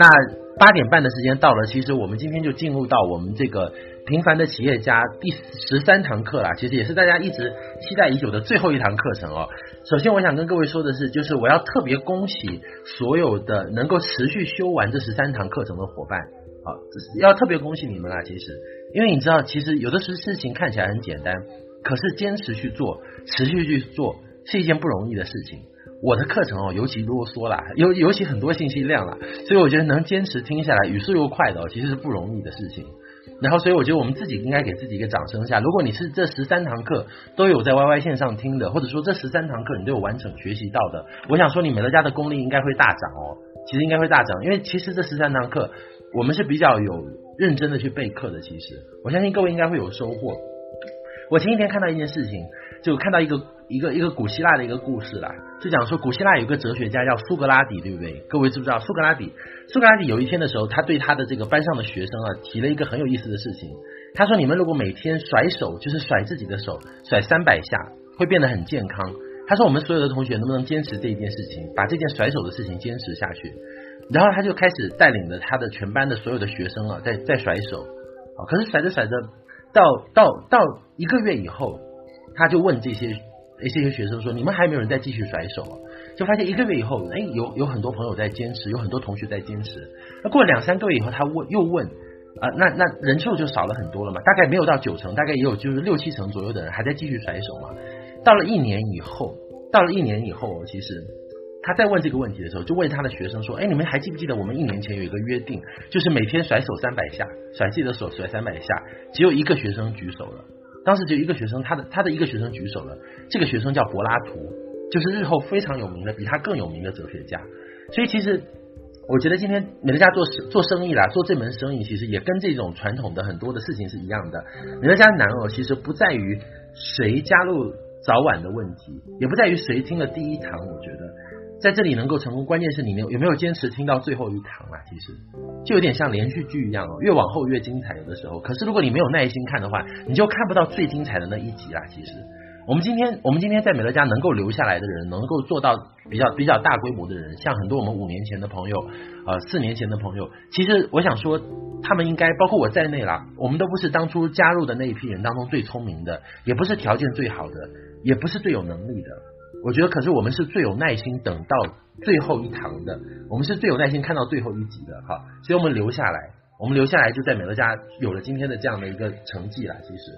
那八点半的时间到了，其实我们今天就进入到我们这个平凡的企业家第十三堂课啦。其实也是大家一直期待已久的最后一堂课程哦。首先，我想跟各位说的是，就是我要特别恭喜所有的能够持续修完这十三堂课程的伙伴。好，要特别恭喜你们啦！其实，因为你知道，其实有的时事情看起来很简单，可是坚持去做，持续去做，是一件不容易的事情。我的课程哦，尤其啰嗦啦，尤尤其很多信息量啦，所以我觉得能坚持听下来，语速又快的哦，其实是不容易的事情。然后，所以我觉得我们自己应该给自己一个掌声下。如果你是这十三堂课都有在 YY 线上听的，或者说这十三堂课你都有完整学习到的，我想说你美乐家的功力应该会大涨哦。其实应该会大涨，因为其实这十三堂课我们是比较有认真的去备课的。其实我相信各位应该会有收获。我前几天看到一件事情，就看到一个。一个一个古希腊的一个故事啦，就讲说古希腊有个哲学家叫苏格拉底，对不对？各位知不知道苏格拉底？苏格拉底有一天的时候，他对他的这个班上的学生啊提了一个很有意思的事情。他说：“你们如果每天甩手，就是甩自己的手，甩三百下，会变得很健康。”他说：“我们所有的同学能不能坚持这一件事情，把这件甩手的事情坚持下去？”然后他就开始带领着他的全班的所有的学生啊，在在甩手啊。可是甩着甩着，到到到一个月以后，他就问这些。一些学生说：“你们还有没有人在继续甩手啊？”就发现一个月以后，哎，有有很多朋友在坚持，有很多同学在坚持。那过了两三个月以后，他问又问啊，那那人数就少了很多了嘛？大概没有到九成，大概也有就是六七成左右的人还在继续甩手嘛。到了一年以后，到了一年以后，其实他在问这个问题的时候，就问他的学生说：“哎，你们还记不记得我们一年前有一个约定，就是每天甩手三百下，甩自己的手甩三百下？”只有一个学生举手了。当时就一个学生，他的他的一个学生举手了。这个学生叫柏拉图，就是日后非常有名的，比他更有名的哲学家。所以其实我觉得今天美乐家做做生意啦，做这门生意，其实也跟这种传统的很多的事情是一样的。美乐家难哦，其实不在于谁加入早晚的问题，也不在于谁听了第一堂。我觉得。在这里能够成功，关键是你有有没有坚持听到最后一堂啊？其实就有点像连续剧一样哦，越往后越精彩。有的时候，可是如果你没有耐心看的话，你就看不到最精彩的那一集啦。其实，我们今天我们今天在美乐家能够留下来的人，能够做到比较比较大规模的人，像很多我们五年前的朋友，呃，四年前的朋友，其实我想说，他们应该包括我在内啦，我们都不是当初加入的那一批人当中最聪明的，也不是条件最好的，也不是最有能力的。我觉得，可是我们是最有耐心等到最后一堂的，我们是最有耐心看到最后一集的，哈，所以我们留下来，我们留下来就在美乐家有了今天的这样的一个成绩了。其实，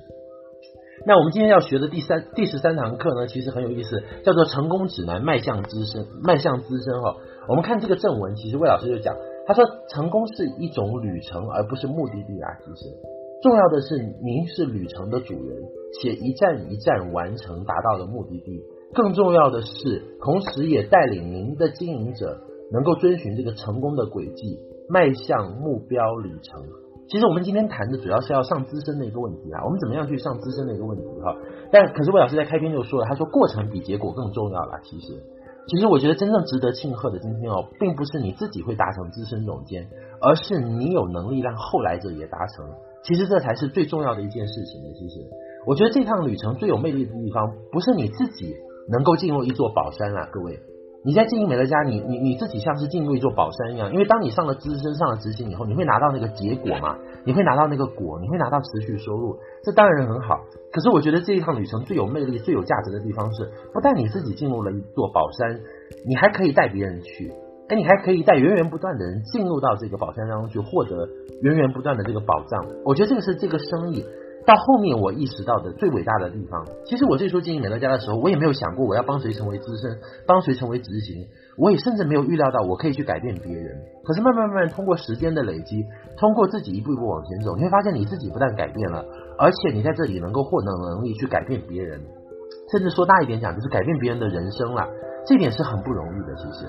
那我们今天要学的第三第十三堂课呢，其实很有意思，叫做成功指南，迈向资深，迈向资深哈。我们看这个正文，其实魏老师就讲，他说成功是一种旅程，而不是目的地啊。其实重要的是您是旅程的主人，且一站一站完成，达到了目的地。更重要的是，同时也带领您的经营者能够遵循这个成功的轨迹，迈向目标旅程。其实我们今天谈的主要是要上资深的一个问题啊，我们怎么样去上资深的一个问题哈？但可是魏老师在开篇就说了，他说过程比结果更重要了。其实，其实我觉得真正值得庆贺的今天哦，并不是你自己会达成资深总监，而是你有能力让后来者也达成。其实这才是最重要的一件事情的。其实，我觉得这趟旅程最有魅力的地方，不是你自己。能够进入一座宝山啊，各位，你在经营美乐家，你你你自己像是进入一座宝山一样，因为当你上了资深、上了执行以后，你会拿到那个结果嘛，你会拿到那个果，你会拿到持续收入，这当然很好。可是我觉得这一趟旅程最有魅力、最有价值的地方是，不但你自己进入了一座宝山，你还可以带别人去，哎，你还可以带源源不断的人进入到这个宝山当中去，获得源源不断的这个宝藏。我觉得这个是这个生意。到后面我意识到的最伟大的地方，其实我最初经营美乐家的时候，我也没有想过我要帮谁成为资深，帮谁成为执行，我也甚至没有预料到我可以去改变别人。可是慢慢慢慢通过时间的累积，通过自己一步一步往前走，你会发现你自己不但改变了，而且你在这里能够获得能力去改变别人，甚至说大一点讲，就是改变别人的人生了。这点是很不容易的。其实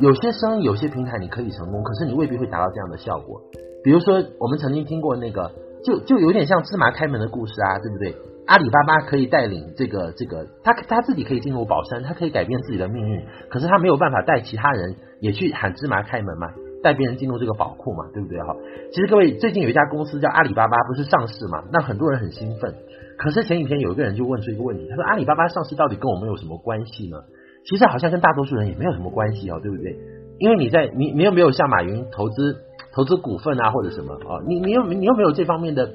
有些生意、有些平台你可以成功，可是你未必会达到这样的效果。比如说，我们曾经听过那个。就就有点像芝麻开门的故事啊，对不对？阿里巴巴可以带领这个这个，他他自己可以进入宝山，他可以改变自己的命运，可是他没有办法带其他人也去喊芝麻开门嘛，带别人进入这个宝库嘛，对不对？哈，其实各位最近有一家公司叫阿里巴巴，不是上市嘛？那很多人很兴奋，可是前几天有一个人就问出一个问题，他说阿里巴巴上市到底跟我们有什么关系呢？其实好像跟大多数人也没有什么关系哦，对不对？因为你在你你又没有像马云投资投资股份啊或者什么啊，你你又你又没有这方面的。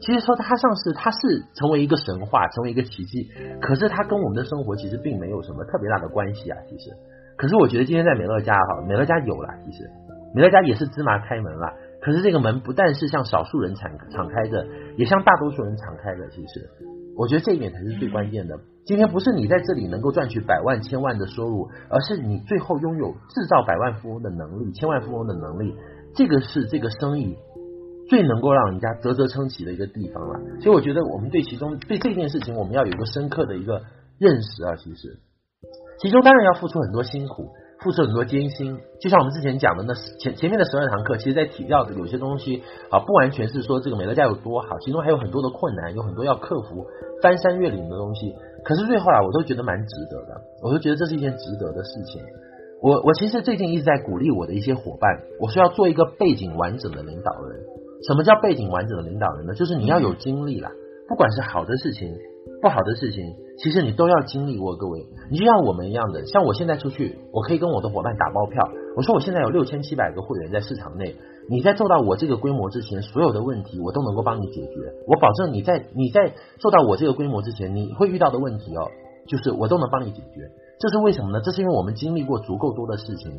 其实说它上市，它是成为一个神话，成为一个奇迹。可是它跟我们的生活其实并没有什么特别大的关系啊。其实，可是我觉得今天在美乐家哈，美乐家有了，其实美乐家也是芝麻开门了。可是这个门不但是向少数人敞敞开着，也向大多数人敞开着。其实，我觉得这一点才是最关键的。今天不是你在这里能够赚取百万、千万的收入，而是你最后拥有制造百万富翁的能力、千万富翁的能力。这个是这个生意。最能够让人家啧啧称奇的一个地方了，所以我觉得我们对其中对这件事情，我们要有一个深刻的一个认识啊。其实，其中当然要付出很多辛苦，付出很多艰辛。就像我们之前讲的那前前面的十二堂课，其实在提到的有些东西啊，不完全是说这个美乐家有多好，其中还有很多的困难，有很多要克服翻山越岭的东西。可是最后啊，我都觉得蛮值得的，我都觉得这是一件值得的事情。我我其实最近一直在鼓励我的一些伙伴，我说要做一个背景完整的领导人。什么叫背景完整的领导人呢？就是你要有经历啦，不管是好的事情、不好的事情，其实你都要经历过。各位，你就像我们一样的，像我现在出去，我可以跟我的伙伴打包票，我说我现在有六千七百个会员在市场内，你在做到我这个规模之前，所有的问题我都能够帮你解决。我保证你在你在做到我这个规模之前，你会遇到的问题哦，就是我都能帮你解决。这是为什么呢？这是因为我们经历过足够多的事情。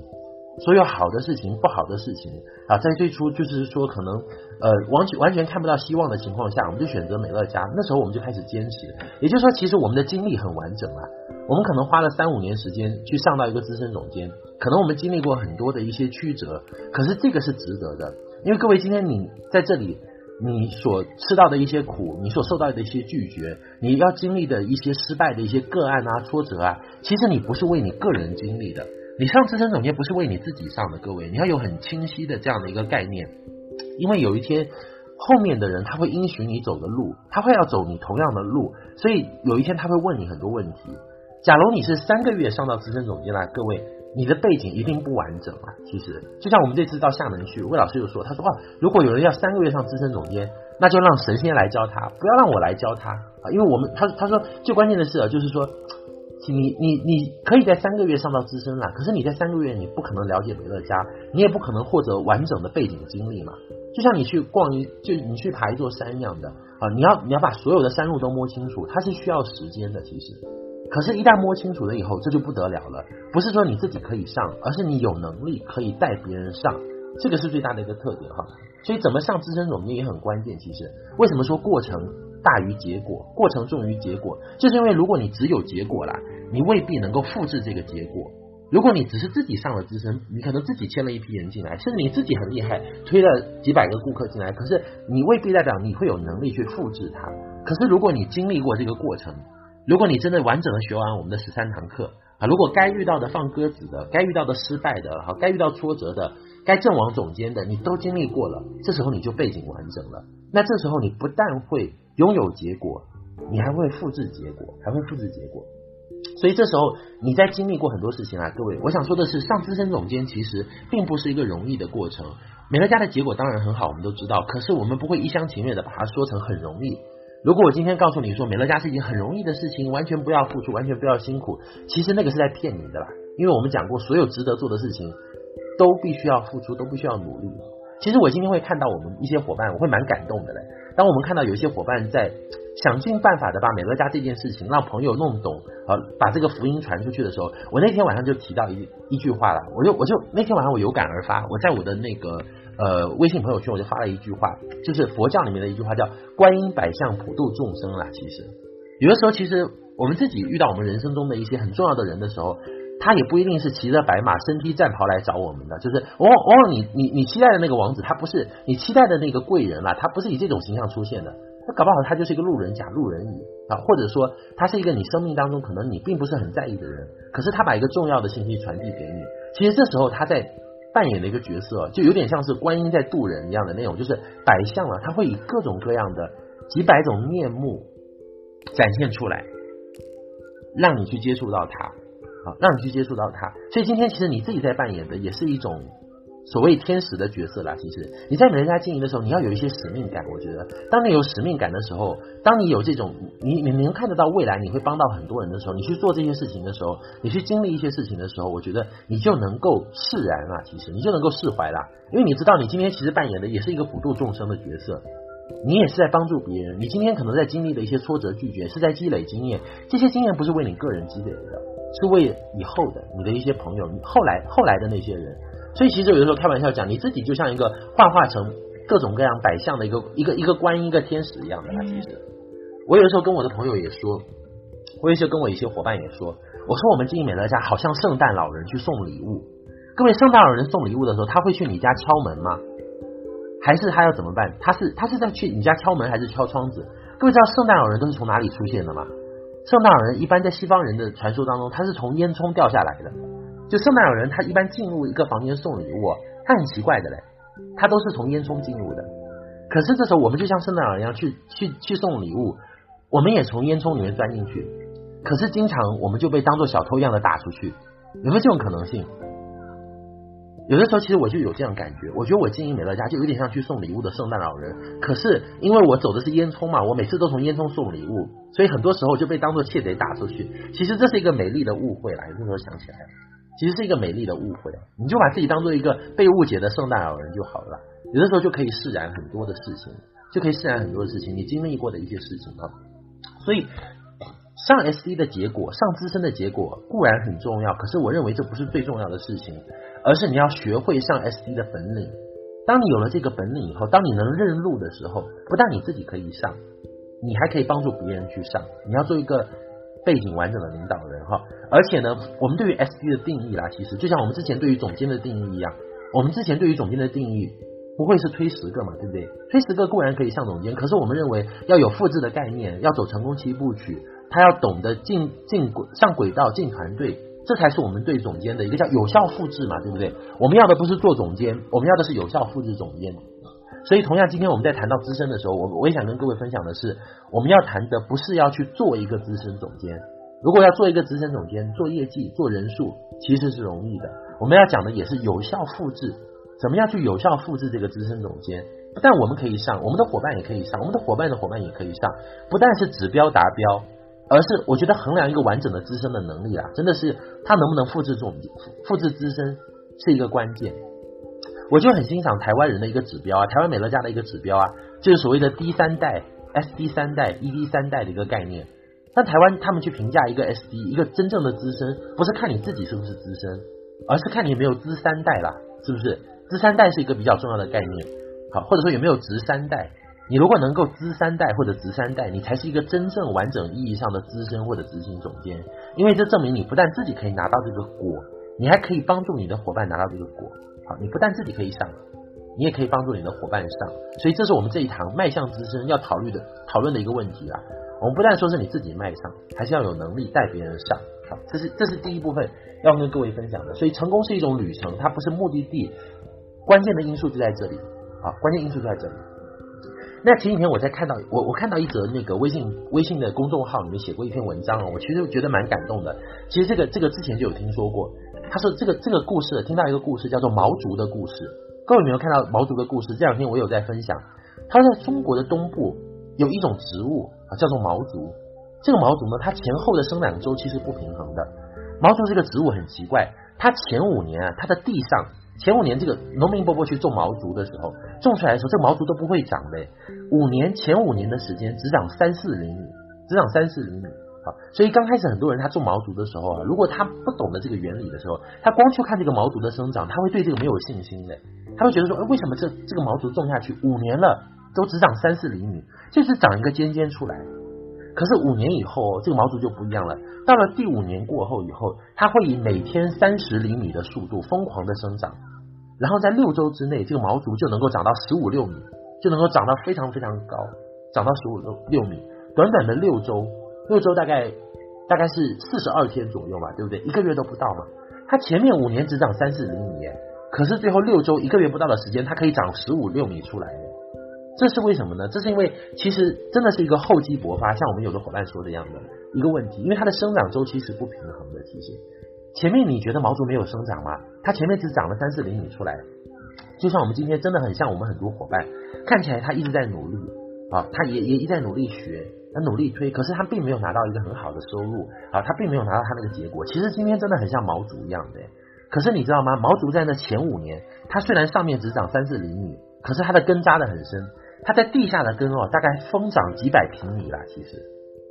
所有好的事情、不好的事情啊，在最初就是说可能呃完全完全看不到希望的情况下，我们就选择美乐家。那时候我们就开始坚持，也就是说，其实我们的经历很完整啊。我们可能花了三五年时间去上到一个资深总监，可能我们经历过很多的一些曲折，可是这个是值得的。因为各位今天你在这里，你所吃到的一些苦，你所受到的一些拒绝，你要经历的一些失败的一些个案啊、挫折啊，其实你不是为你个人经历的。你上资深总监不是为你自己上的，各位，你要有很清晰的这样的一个概念，因为有一天后面的人他会因循你走的路，他会要走你同样的路，所以有一天他会问你很多问题。假如你是三个月上到资深总监来，各位，你的背景一定不完整啊。其实就像我们这次到厦门去，魏老师就说，他说哦，如果有人要三个月上资深总监，那就让神仙来教他，不要让我来教他啊，因为我们他他说最关键的是啊，就是说。你你你可以在三个月上到资深了，可是你在三个月你不可能了解美乐家，你也不可能获得完整的背景经历嘛。就像你去逛一，就你去爬一座山一样的啊，你要你要把所有的山路都摸清楚，它是需要时间的。其实，可是，一旦摸清楚了以后，这就不得了了。不是说你自己可以上，而是你有能力可以带别人上，这个是最大的一个特点哈。所以，怎么上资深总监也很关键。其实，为什么说过程？大于结果，过程重于结果，就是因为如果你只有结果啦，你未必能够复制这个结果。如果你只是自己上了资深，你可能自己签了一批人进来，甚至你自己很厉害，推了几百个顾客进来，可是你未必代表你会有能力去复制它。可是如果你经历过这个过程，如果你真的完整的学完我们的十三堂课啊，如果该遇到的放鸽子的，该遇到的失败的，好，该遇到挫折的，该阵亡总监的，你都经历过了，这时候你就背景完整了。那这时候你不但会拥有结果，你还会复制结果，还会复制结果。所以这时候你在经历过很多事情啊，各位，我想说的是，上资深总监其实并不是一个容易的过程。美乐家的结果当然很好，我们都知道，可是我们不会一厢情愿的把它说成很容易。如果我今天告诉你说美乐家是一件很容易的事情，完全不要付出，完全不要辛苦，其实那个是在骗你的啦。因为我们讲过，所有值得做的事情都必须要付出，都必须要努力。其实我今天会看到我们一些伙伴，我会蛮感动的嘞。当我们看到有一些伙伴在想尽办法的把美乐家这件事情让朋友弄懂，呃，把这个福音传出去的时候，我那天晚上就提到一一句话了，我就我就那天晚上我有感而发，我在我的那个呃微信朋友圈我就发了一句话，就是佛教里面的一句话叫“观音百相普度众生”啦。其实有的时候，其实我们自己遇到我们人生中的一些很重要的人的时候。他也不一定是骑着白马、身披战袍来找我们的，就是往往往往你你你期待的那个王子，他不是你期待的那个贵人啦，他不是以这种形象出现的，搞不好他就是一个路人甲、路人乙啊，或者说他是一个你生命当中可能你并不是很在意的人，可是他把一个重要的信息传递给你，其实这时候他在扮演的一个角色，就有点像是观音在渡人一样的那种，就是摆相了，他会以各种各样的几百种面目展现出来，让你去接触到他。啊，让你去接触到他，所以今天其实你自己在扮演的也是一种所谓天使的角色啦。其实你在美人家经营的时候，你要有一些使命感。我觉得，当你有使命感的时候，当你有这种你你能看得到未来，你会帮到很多人的时候，你去做这些事情的时候，你去经历一些事情的时候，我觉得你就能够释然了。其实你就能够释怀了，因为你知道你今天其实扮演的也是一个普度众生的角色。你也是在帮助别人，你今天可能在经历的一些挫折拒绝，是在积累经验。这些经验不是为你个人积累的，是为以后的你的一些朋友，后来后来的那些人。所以其实有的时候开玩笑讲，你自己就像一个幻化成各种各样百相的一个一个一个观音一个天使一样的。其实我有的时候跟我的朋友也说，我有时候跟我一些伙伴也说，我说我们经营美乐家好像圣诞老人去送礼物。各位，圣诞老人送礼物的时候，他会去你家敲门吗？还是他要怎么办？他是他是在去你家敲门，还是敲窗子？各位知道圣诞老人都是从哪里出现的吗？圣诞老人一般在西方人的传说当中，他是从烟囱掉下来的。就圣诞老人他一般进入一个房间送礼物，他很奇怪的嘞，他都是从烟囱进入的。可是这时候我们就像圣诞老人一样去去去送礼物，我们也从烟囱里面钻进去，可是经常我们就被当做小偷一样的打出去，有没有这种可能性？有的时候，其实我就有这样感觉，我觉得我经营美乐家就有点像去送礼物的圣诞老人。可是因为我走的是烟囱嘛，我每次都从烟囱送礼物，所以很多时候就被当作窃贼打出去。其实这是一个美丽的误会啦，有的时候想起来，其实是一个美丽的误会。你就把自己当做一个被误解的圣诞老人就好了，有的时候就可以释然很多的事情，就可以释然很多的事情，你经历过的一些事情啊。所以上 SD 的结果，上资深的结果固然很重要，可是我认为这不是最重要的事情。而是你要学会上 SD 的本领。当你有了这个本领以后，当你能认路的时候，不但你自己可以上，你还可以帮助别人去上。你要做一个背景完整的领导人哈。而且呢，我们对于 SD 的定义啦，其实就像我们之前对于总监的定义一样，我们之前对于总监的定义不会是推十个嘛，对不对？推十个固然可以上总监，可是我们认为要有复制的概念，要走成功七部曲，他要懂得进进轨上轨道进团队。这才是我们对总监的一个叫有效复制嘛，对不对？我们要的不是做总监，我们要的是有效复制总监。所以，同样今天我们在谈到资深的时候，我我也想跟各位分享的是，我们要谈的不是要去做一个资深总监。如果要做一个资深总监，做业绩、做人数，其实是容易的。我们要讲的也是有效复制，怎么样去有效复制这个资深总监？不但我们可以上，我们的伙伴也可以上，我们的伙伴的伙伴也可以上，不但是指标达标。而是我觉得衡量一个完整的资深的能力啊，真的是他能不能复制总复制资深是一个关键。我就很欣赏台湾人的一个指标啊，台湾美乐家的一个指标啊，就是所谓的 D 三代、SD 三代、ED 三代的一个概念。但台湾他们去评价一个 SD，一个真正的资深，不是看你自己是不是资深，而是看你有没有资三代啦，是不是？资三代是一个比较重要的概念，好，或者说有没有职三代。你如果能够资三代或者职三代，你才是一个真正完整意义上的资深或者执行总监，因为这证明你不但自己可以拿到这个果，你还可以帮助你的伙伴拿到这个果。好，你不但自己可以上，你也可以帮助你的伙伴上。所以这是我们这一堂迈向资深要讨论的讨论的一个问题啊。我们不但说是你自己迈上，还是要有能力带别人上。好，这是这是第一部分要跟各位分享的。所以成功是一种旅程，它不是目的地，关键的因素就在这里啊，关键因素就在这里。那前几天我在看到我我看到一则那个微信微信的公众号里面写过一篇文章哦，我其实觉得蛮感动的。其实这个这个之前就有听说过，他说这个这个故事听到一个故事叫做毛竹的故事。各位有没有看到毛竹的故事？这两天我有在分享。他说在中国的东部有一种植物啊，叫做毛竹。这个毛竹呢，它前后的生长周期是不平衡的。毛竹这个植物很奇怪，它前五年啊，它的地上。前五年，这个农民伯伯去种毛竹的时候，种出来的时候，这个毛竹都不会长的。五年前五年的时间，只长三四厘米，只长三四厘米。所以刚开始很多人他种毛竹的时候啊，如果他不懂得这个原理的时候，他光去看这个毛竹的生长，他会对这个没有信心的。他会觉得说，哎，为什么这这个毛竹种下去五年了，都只长三四厘米，就是长一个尖尖出来。可是五年以后，这个毛竹就不一样了。到了第五年过后以后，它会以每天三十厘米的速度疯狂的生长，然后在六周之内，这个毛竹就能够长到十五六米，就能够长到非常非常高，长到十五六六米。短短的六周，六周大概大概是四十二天左右吧，对不对？一个月都不到嘛。它前面五年只长三四厘米，可是最后六周一个月不到的时间，它可以长十五六米出来。这是为什么呢？这是因为其实真的是一个厚积薄发，像我们有的伙伴说的一样的一个问题，因为它的生长周期是不平衡的。其实前面你觉得毛竹没有生长吗？它前面只长了三四厘米出来，就像我们今天真的很像我们很多伙伴，看起来他一直在努力啊，他也也一直在努力学，他努力推，可是他并没有拿到一个很好的收入啊，他并没有拿到他那个结果。其实今天真的很像毛竹一样的，可是你知道吗？毛竹在那前五年，它虽然上面只长三四厘米，可是它的根扎得很深，它在地下的根哦，大概疯长几百平米了。其实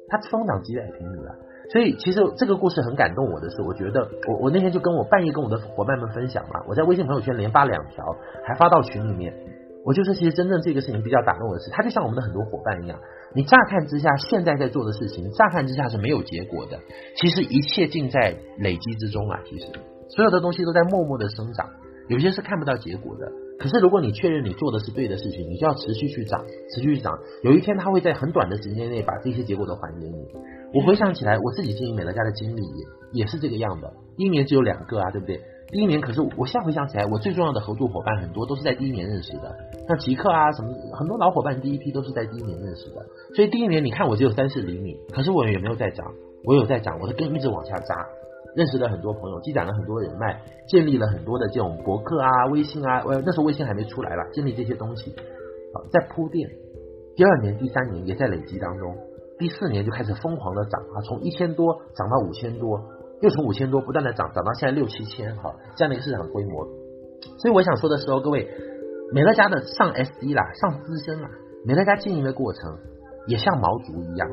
它疯长几百平米了。所以其实这个故事很感动我的是，我觉得我我那天就跟我半夜跟我的伙伴们分享嘛，我在微信朋友圈连发两条，还发到群里面。我就说，其实真正这个事情比较打动我的是，它就像我们的很多伙伴一样，你乍看之下现在在做的事情，乍看之下是没有结果的，其实一切尽在累积之中啊。其实所有的东西都在默默的生长，有些是看不到结果的。可是如果你确认你做的是对的事情，你就要持续去长，持续去长，有一天它会在很短的时间内把这些结果都还给你。我回想起来，我自己经营美乐家的经历也也是这个样的。一年只有两个啊，对不对？第一年可是我现在回想起来，我最重要的合作伙伴很多都是在第一年认识的，像极客啊什么，很多老伙伴第一批都是在第一年认识的。所以第一年你看我只有三四厘米，可是我也没有在长，我有在长，我的根一直往下扎，认识了很多朋友，积攒了很多人脉，建立了很多的这种博客啊、微信啊，呃那时候微信还没出来了，建立这些东西啊，在铺垫。第二年、第三年也在累积当中。第四年就开始疯狂的涨啊，从一千多涨到五千多，又从五千多不断的涨，涨到现在六七千哈，这样的一个市场规模。所以我想说的时候，各位，美乐家的上 SD 啦，上资深啦，美乐家经营的过程也像毛竹一样，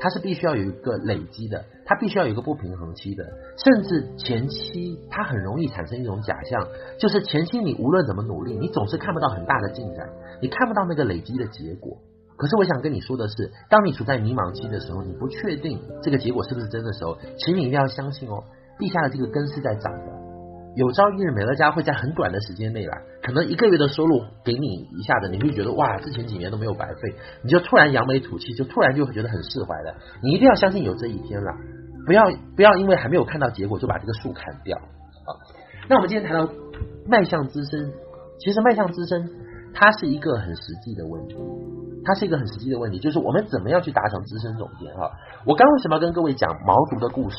它是必须要有一个累积的，它必须要有一个不平衡期的，甚至前期它很容易产生一种假象，就是前期你无论怎么努力，你总是看不到很大的进展，你看不到那个累积的结果。可是我想跟你说的是，当你处在迷茫期的时候，你不确定这个结果是不是真的时候，请你一定要相信哦，地下的这个根是在长的。有朝一日，美乐家会在很短的时间内来，可能一个月的收入给你一下子，你会觉得哇，之前几年都没有白费，你就突然扬眉吐气，就突然就会觉得很释怀了。你一定要相信有这一天了，不要不要因为还没有看到结果就把这个树砍掉啊。那我们今天谈到迈向资深，其实迈向资深，它是一个很实际的问题。它是一个很实际的问题，就是我们怎么样去达成资深总监哈？我刚为什么要跟各位讲毛竹的故事？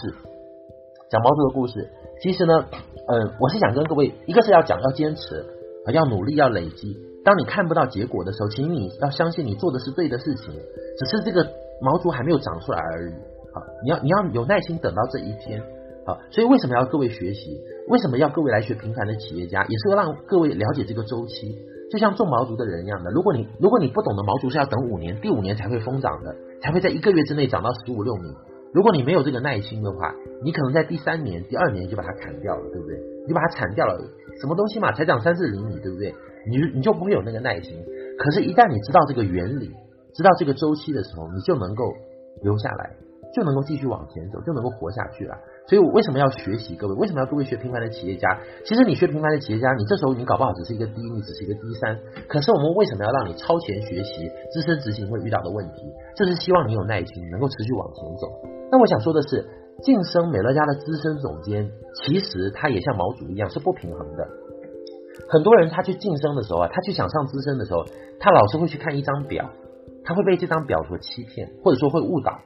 讲毛竹的故事，其实呢，呃，我是想跟各位，一个是要讲要坚持，要努力，要累积。当你看不到结果的时候，请你要相信你做的是对的事情，只是这个毛竹还没有长出来而已。好，你要你要有耐心等到这一天。好，所以为什么要各位学习？为什么要各位来学平凡的企业家？也是要让各位了解这个周期。就像种毛竹的人一样的，如果你如果你不懂得毛竹是要等五年，第五年才会疯长的，才会在一个月之内长到十五六米。如果你没有这个耐心的话，你可能在第三年、第二年就把它砍掉了，对不对？你把它铲掉了，什么东西嘛，才长三四厘米，对不对？你你就不会有那个耐心。可是，一旦你知道这个原理，知道这个周期的时候，你就能够留下来。就能够继续往前走，就能够活下去了。所以，我为什么要学习？各位，为什么要各位学平凡的企业家？其实，你学平凡的企业家，你这时候你搞不好只是一个低，你只是一个低三。可是，我们为什么要让你超前学习？资深执行会遇到的问题，这是希望你有耐心，能够持续往前走。那我想说的是，晋升美乐家的资深总监，其实他也像毛竹一样是不平衡的。很多人他去晋升的时候啊，他去想上资深的时候，他老是会去看一张表，他会被这张表所欺骗，或者说会误导。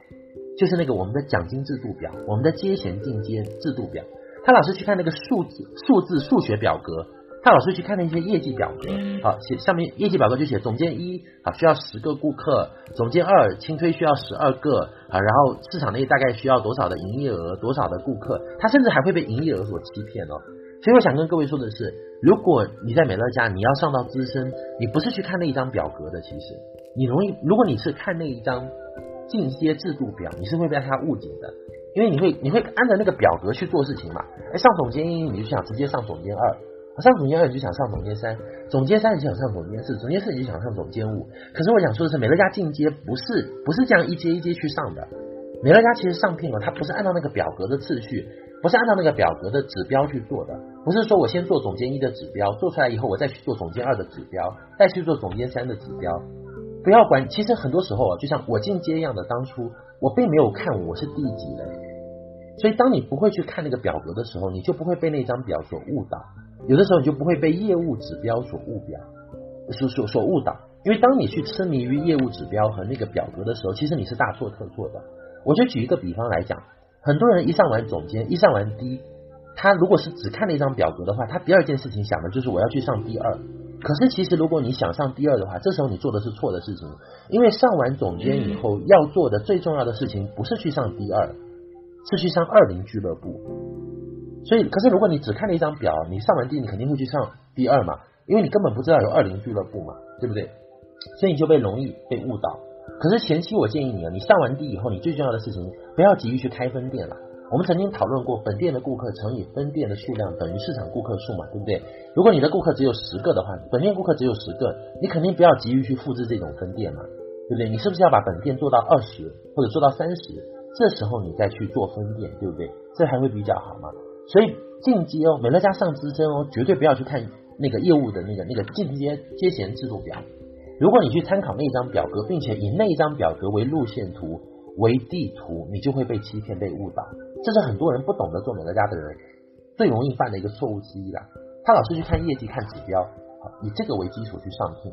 就是那个我们的奖金制度表，我们的阶衔进阶制度表，他老是去看那个数字数字数学表格，他老是去看那些业绩表格，好写上面业绩表格就写总监一啊需要十个顾客，总监二轻推需要十二个啊，然后市场内大概需要多少的营业额，多少的顾客，他甚至还会被营业额所欺骗哦。所以我想跟各位说的是，如果你在美乐家，你要上到资深，你不是去看那一张表格的，其实你容易，如果你是看那一张。进阶制度表，你是会被他误解的，因为你会你会按照那个表格去做事情嘛。哎，上总监一你就想直接上总监二，上总监二你就想上总监三，总监三你就想上总监四，总监四你就想上总监五。可是我想说的是，美乐家进阶不是不是这样一阶一阶去上的。美乐家其实上聘哦，它不是按照那个表格的次序，不是按照那个表格的指标去做的，不是说我先做总监一的指标，做出来以后我再去做总监二的指标，再去做总监三的指标。不要管，其实很多时候啊，就像我进阶一样的，当初我并没有看我是第几的，所以当你不会去看那个表格的时候，你就不会被那张表所误导，有的时候你就不会被业务指标所误表，所所所误导，因为当你去痴迷于业务指标和那个表格的时候，其实你是大错特错的。我就举一个比方来讲，很多人一上完总监，一上完 D，他如果是只看了一张表格的话，他第二件事情想的就是我要去上 D 二。可是其实如果你想上第二的话，这时候你做的是错的事情，因为上完总监以后要做的最重要的事情不是去上第二，是去上二零俱乐部。所以，可是如果你只看了一张表，你上完第一，你肯定会去上第二嘛，因为你根本不知道有二零俱乐部嘛，对不对？所以你就被容易被误导。可是前期我建议你啊，你上完第以后，你最重要的事情不要急于去开分店了。我们曾经讨论过，本店的顾客乘以分店的数量等于市场顾客数嘛，对不对？如果你的顾客只有十个的话，本店顾客只有十个，你肯定不要急于去复制这种分店嘛，对不对？你是不是要把本店做到二十或者做到三十？这时候你再去做分店，对不对？这还会比较好嘛。所以进阶哦，美乐家上资深哦，绝对不要去看那个业务的那个那个进阶阶衔制度表。如果你去参考那张表格，并且以那张表格为路线图。为地图，你就会被欺骗、被误导，这是很多人不懂得做美乐家的人最容易犯的一个错误之一啦。他老是去看业绩、看指标，以这个为基础去上聘。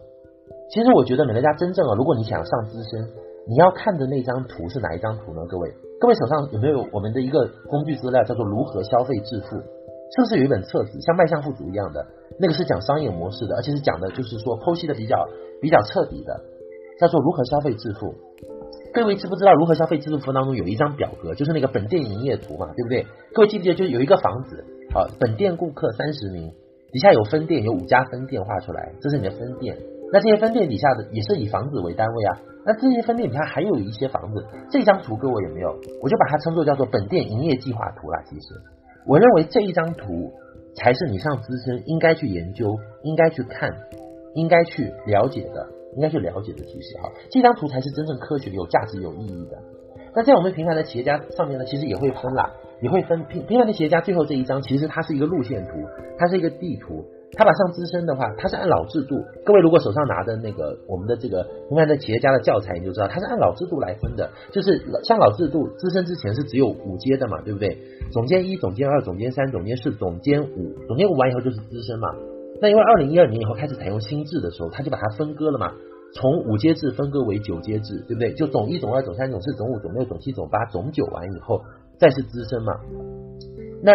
其实我觉得美乐家真正啊，如果你想上资深，你要看的那张图是哪一张图呢？各位，各位手上有没有我们的一个工具资料，叫做《如何消费致富》？是不是有一本册子，像《迈向富足》一样的？那个是讲商业模式的，而且是讲的就是说剖析的比较比较彻底的，叫做《如何消费致富》。各位知不知道如何消费致富当中有一张表格，就是那个本店营业图嘛，对不对？各位记不记得，就是有一个房子，好，本店顾客三十名，底下有分店，有五家分店画出来，这是你的分店。那这些分店底下的也是以房子为单位啊。那这些分店底下还有一些房子，这张图各位有没有？我就把它称作叫做本店营业计划图啦。其实，我认为这一张图才是你上资深应该去研究、应该去看、应该去了解的。应该去了解的，其实哈，这张图才是真正科学、有价值、有意义的。那在我们平凡的企业家上面呢，其实也会分啦，也会分平平凡的企业家最后这一张，其实它是一个路线图，它是一个地图。它把上资深的话，它是按老制度。各位如果手上拿的那个我们的这个平凡的企业家的教材，你就知道它是按老制度来分的。就是像老制度，资深之前是只有五阶的嘛，对不对？总监一、总监二、总监三、总监四、总监五，总监五完以后就是资深嘛。那因为二零一二年以后开始采用新制的时候，他就把它分割了嘛，从五阶制分割为九阶制，对不对？就总一、总二、总三、总四、总五、总六、总七、总八、总九完以后，再是资深嘛。那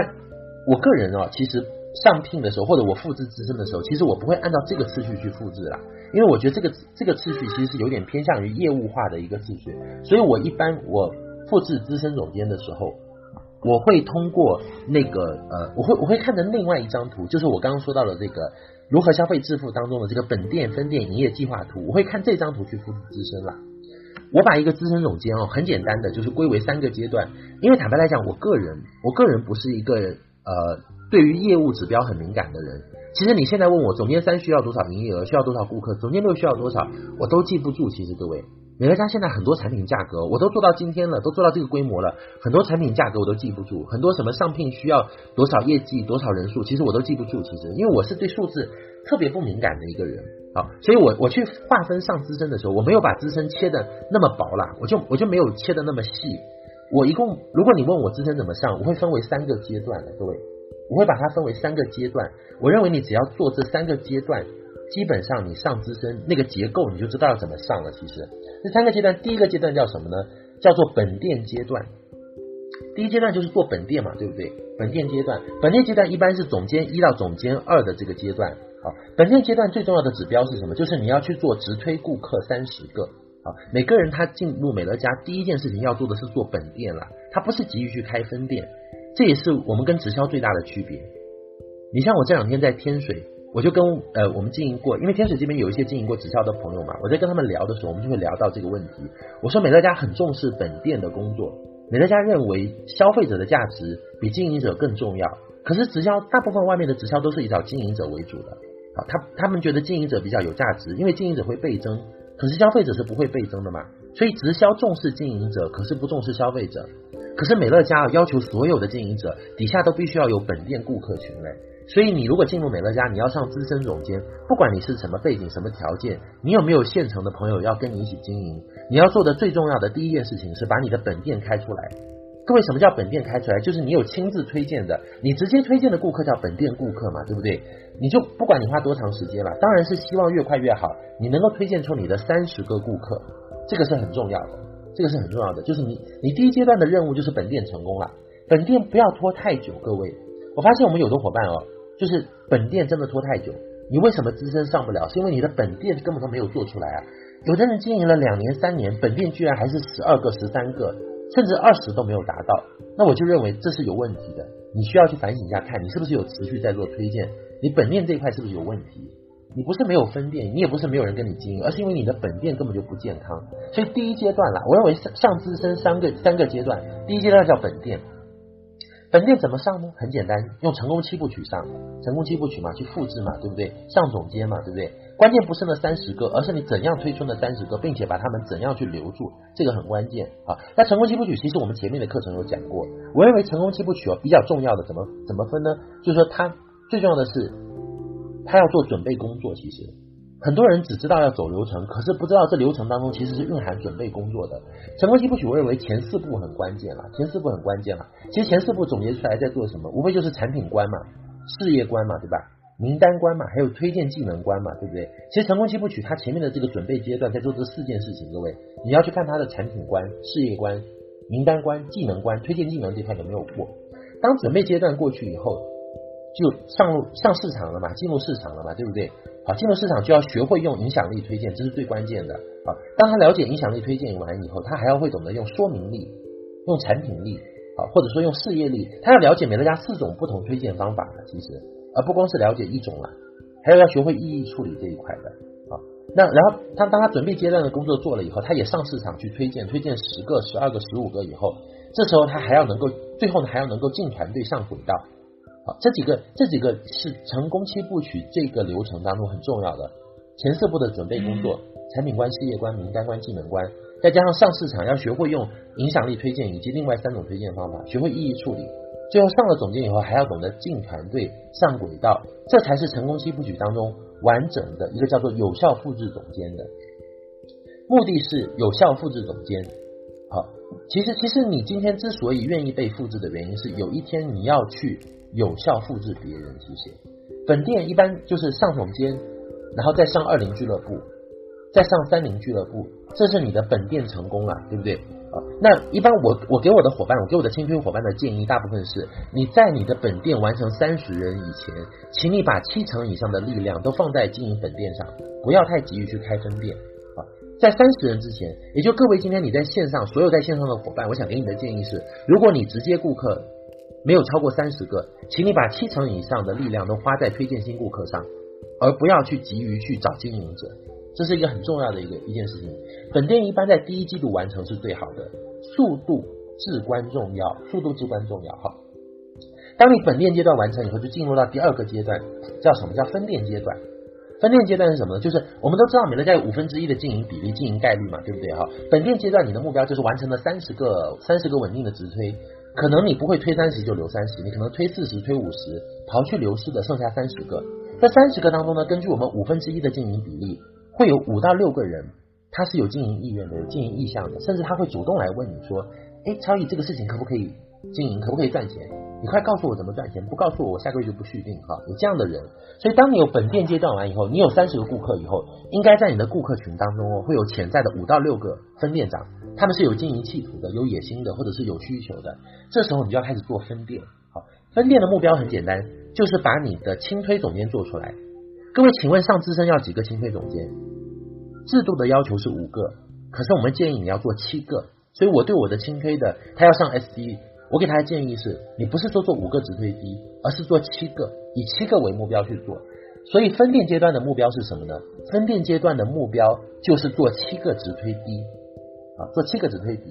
我个人啊，其实上聘的时候，或者我复制资深的时候，其实我不会按照这个次序去复制啦，因为我觉得这个这个次序其实是有点偏向于业务化的一个次序，所以我一般我复制资深总监的时候。我会通过那个呃，我会我会看的另外一张图，就是我刚刚说到的这个如何消费致富当中的这个本店分店营业计划图，我会看这张图去复制资深了。我把一个资深总监哦，很简单的就是归为三个阶段，因为坦白来讲，我个人我个人不是一个呃对于业务指标很敏感的人。其实你现在问我总监三需要多少营业额，需要多少顾客，总监六需要多少，我都记不住。其实各位。美乐家现在很多产品价格我都做到今天了，都做到这个规模了，很多产品价格我都记不住，很多什么上聘需要多少业绩、多少人数，其实我都记不住。其实，因为我是对数字特别不敏感的一个人，好，所以我我去划分上资深的时候，我没有把资深切的那么薄啦，我就我就没有切的那么细。我一共，如果你问我资深怎么上，我会分为三个阶段的，各位，我会把它分为三个阶段。我认为你只要做这三个阶段。基本上你上资深那个结构你就知道要怎么上了。其实这三个阶段，第一个阶段叫什么呢？叫做本店阶段。第一阶段就是做本店嘛，对不对？本店阶段，本店阶段一般是总监一到总监二的这个阶段。好，本店阶段最重要的指标是什么？就是你要去做直推顾客三十个。好，每个人他进入美乐家第一件事情要做的是做本店了，他不是急于去开分店。这也是我们跟直销最大的区别。你像我这两天在天水。我就跟呃我们经营过，因为天水这边有一些经营过直销的朋友嘛，我在跟他们聊的时候，我们就会聊到这个问题。我说美乐家很重视本店的工作，美乐家认为消费者的价值比经营者更重要。可是直销大部分外面的直销都是以找经营者为主的，啊，他他们觉得经营者比较有价值，因为经营者会倍增，可是消费者是不会倍增的嘛。所以直销重视经营者，可是不重视消费者。可是美乐家要求所有的经营者底下都必须要有本店顾客群嘞。所以你如果进入美乐家，你要上资深总监，不管你是什么背景、什么条件，你有没有现成的朋友要跟你一起经营，你要做的最重要的第一件事情是把你的本店开出来。各位，什么叫本店开出来？就是你有亲自推荐的，你直接推荐的顾客叫本店顾客嘛，对不对？你就不管你花多长时间了，当然是希望越快越好，你能够推荐出你的三十个顾客，这个是很重要的，这个是很重要的。就是你你第一阶段的任务就是本店成功了，本店不要拖太久，各位。我发现我们有的伙伴哦。就是本店真的拖太久，你为什么资深上不了？是因为你的本店根本都没有做出来啊！有的人经营了两年、三年，本店居然还是十二个、十三个，甚至二十都没有达到，那我就认为这是有问题的。你需要去反省一下，看你是不是有持续在做推荐，你本店这一块是不是有问题？你不是没有分店，你也不是没有人跟你经营，而是因为你的本店根本就不健康。所以第一阶段啦，我认为上上资深三个三个阶段，第一阶段叫本店。本店怎么上呢？很简单，用成功七部曲上，成功七部曲嘛，去复制嘛，对不对？上总监嘛，对不对？关键不是那三十个，而是你怎样推出那三十个，并且把他们怎样去留住，这个很关键啊。那成功七部曲其实我们前面的课程有讲过，我认为成功七部曲哦比较重要的怎么怎么分呢？就是说它最重要的是，他要做准备工作，其实。很多人只知道要走流程，可是不知道这流程当中其实是蕴含准备工作的。成功七部曲，我认为前四步很关键了，前四步很关键了。其实前四步总结出来在做什么，无非就是产品观嘛、事业观嘛，对吧？名单观嘛，还有推荐技能观嘛，对不对？其实成功七部曲它前面的这个准备阶段在做这四件事情，各位你要去看它的产品观、事业观、名单观、技能观、推荐技能这块有没有过。当准备阶段过去以后，就上路上市场了嘛，进入市场了嘛，对不对？好，进入市场就要学会用影响力推荐，这是最关键的。好，当他了解影响力推荐完以后，他还要会懂得用说明力、用产品力，啊，或者说用事业力，他要了解美乐家四种不同推荐方法的，其实，而不光是了解一种了，还要要学会异议处理这一块的。啊，那然后他当他准备阶段的工作做了以后，他也上市场去推荐，推荐十个、十二个、十五个以后，这时候他还要能够，最后呢还要能够进团队上轨道。好，这几个这几个是成功七部曲这个流程当中很重要的前四步的准备工作：产品观、事业观、名单观、技能观，再加上上市场要学会用影响力推荐以及另外三种推荐方法，学会意义处理。最后上了总监以后，还要懂得进团队、上轨道，这才是成功七部曲当中完整的一个叫做有效复制总监的目的是有效复制总监。好，其实其实你今天之所以愿意被复制的原因是有一天你要去。有效复制别人，其实本店一般就是上总监，然后再上二零俱乐部，再上三零俱乐部，这是你的本店成功了，对不对？啊，那一般我我给我的伙伴，我给我的轻推伙伴的建议，大部分是你在你的本店完成三十人以前，请你把七成以上的力量都放在经营本店上，不要太急于去开分店啊。在三十人之前，也就各位今天你在线上所有在线上的伙伴，我想给你的建议是，如果你直接顾客。没有超过三十个，请你把七成以上的力量都花在推荐新顾客上，而不要去急于去找经营者，这是一个很重要的一个一件事情。本店一般在第一季度完成是最好的，速度至关重要，速度至关重要。哈，当你本店阶段完成以后，就进入到第二个阶段，叫什么叫分店阶段？分店阶段是什么呢？就是我们都知道美乐家有五分之一的经营比例、经营概率嘛，对不对？哈，本店阶段你的目标就是完成了三十个、三十个稳定的直推。可能你不会推三十就留三十，你可能推四十、推五十，刨去流失的剩下三十个。在三十个当中呢，根据我们五分之一的经营比例，会有五到六个人，他是有经营意愿的、有经营意向的，甚至他会主动来问你说：“哎，超毅，这个事情可不可以经营？可不可以赚钱？你快告诉我怎么赚钱，不告诉我，我下个月就不续订。”哈，有这样的人。所以，当你有本店阶段完以后，你有三十个顾客以后，应该在你的顾客群当中哦，会有潜在的五到六个分店长。他们是有经营企图的，有野心的，或者是有需求的。这时候你就要开始做分店。好，分店的目标很简单，就是把你的轻推总监做出来。各位，请问上资深要几个轻推总监？制度的要求是五个，可是我们建议你要做七个。所以我对我的轻推的，他要上 SD，我给他的建议是，你不是说做五个直推低，而是做七个，以七个为目标去做。所以分店阶段的目标是什么呢？分店阶段的目标就是做七个直推低。啊，做七个直推低，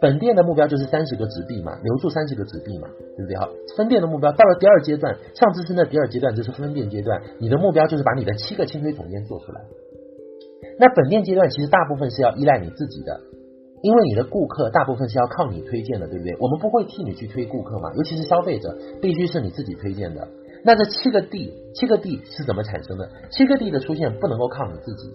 本店的目标就是三十个直币嘛，留住三十个直币嘛，对不对？好，分店的目标到了第二阶段，上资深的第二阶段就是分店阶段，你的目标就是把你的七个轻推总监做出来。那本店阶段其实大部分是要依赖你自己的，因为你的顾客大部分是要靠你推荐的，对不对？我们不会替你去推顾客嘛，尤其是消费者，必须是你自己推荐的。那这七个 D，七个 D 是怎么产生的？七个 D 的出现不能够靠你自己，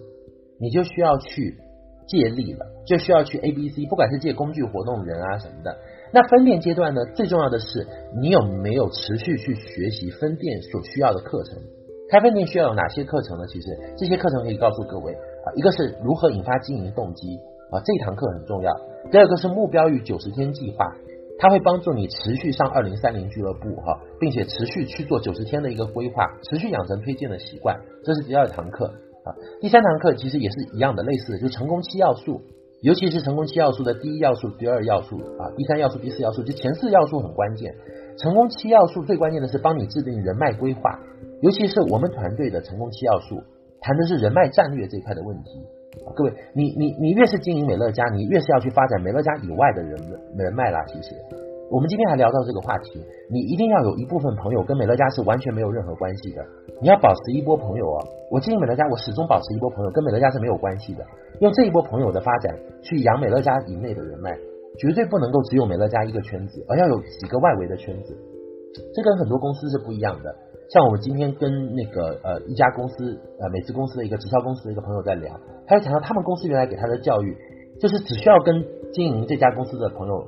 你就需要去。借力了，就需要去 A、B、C，不管是借工具、活动、人啊什么的。那分店阶段呢，最重要的是你有没有持续去学习分店所需要的课程？开分店需要有哪些课程呢？其实这些课程可以告诉各位啊，一个是如何引发经营动机啊，这堂课很重要。第二个是目标与九十天计划，它会帮助你持续上二零三零俱乐部哈，并且持续去做九十天的一个规划，持续养成推荐的习惯，这是第二堂课啊。第三堂课其实也是一样的，类似的，就成功七要素，尤其是成功七要素的第一要素、第二要素啊、第三要素、第四要素，就前四要素很关键。成功七要素最关键的是帮你制定人脉规划，尤其是我们团队的成功七要素，谈的是人脉战略这一块的问题。各位，你你你越是经营美乐家，你越是要去发展美乐家以外的人人脉啦。其实，我们今天还聊到这个话题，你一定要有一部分朋友跟美乐家是完全没有任何关系的。你要保持一波朋友哦。我经营美乐家，我始终保持一波朋友，跟美乐家是没有关系的。用这一波朋友的发展去养美乐家以内的人脉，绝对不能够只有美乐家一个圈子，而要有几个外围的圈子。这跟很多公司是不一样的。像我们今天跟那个呃一家公司呃美资公司的一个直销公司的一个朋友在聊，他就讲到他们公司原来给他的教育，就是只需要跟经营这家公司的朋友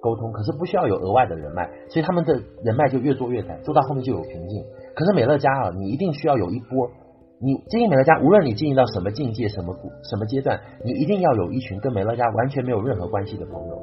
沟通，可是不需要有额外的人脉，所以他们的人脉就越做越窄，做到后面就有瓶颈。可是美乐家啊，你一定需要有一波，你经营美乐家，无论你经营到什么境界、什么什么阶段，你一定要有一群跟美乐家完全没有任何关系的朋友，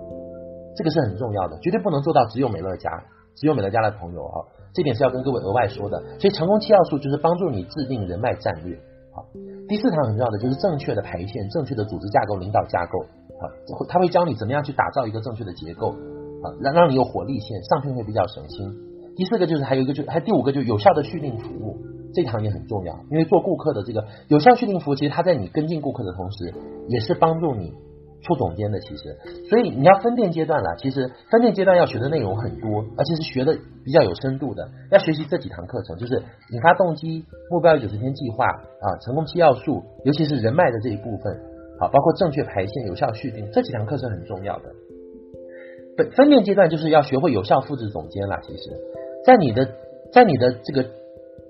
这个是很重要的，绝对不能做到只有美乐家，只有美乐家的朋友啊。这点是要跟各位额外说的，所以成功七要素就是帮助你制定人脉战略。好，第四堂很重要的就是正确的排线、正确的组织架构、领导架构。好，他会教你怎么样去打造一个正确的结构，啊，让让你有火力线，上聘会比较省心。第四个就是还有一个就还第五个就有效的续订服务，这堂也很重要，因为做顾客的这个有效续订服务，其实它在你跟进顾客的同时，也是帮助你。出总监的其实，所以你要分店阶段了。其实分店阶段要学的内容很多，而且是学的比较有深度的。要学习这几堂课程，就是引发动机、目标九十天计划啊、成功七要素，尤其是人脉的这一部分，好，包括正确排线、有效续订这几堂课是很重要的。分分店阶段就是要学会有效复制总监了。其实，在你的在你的这个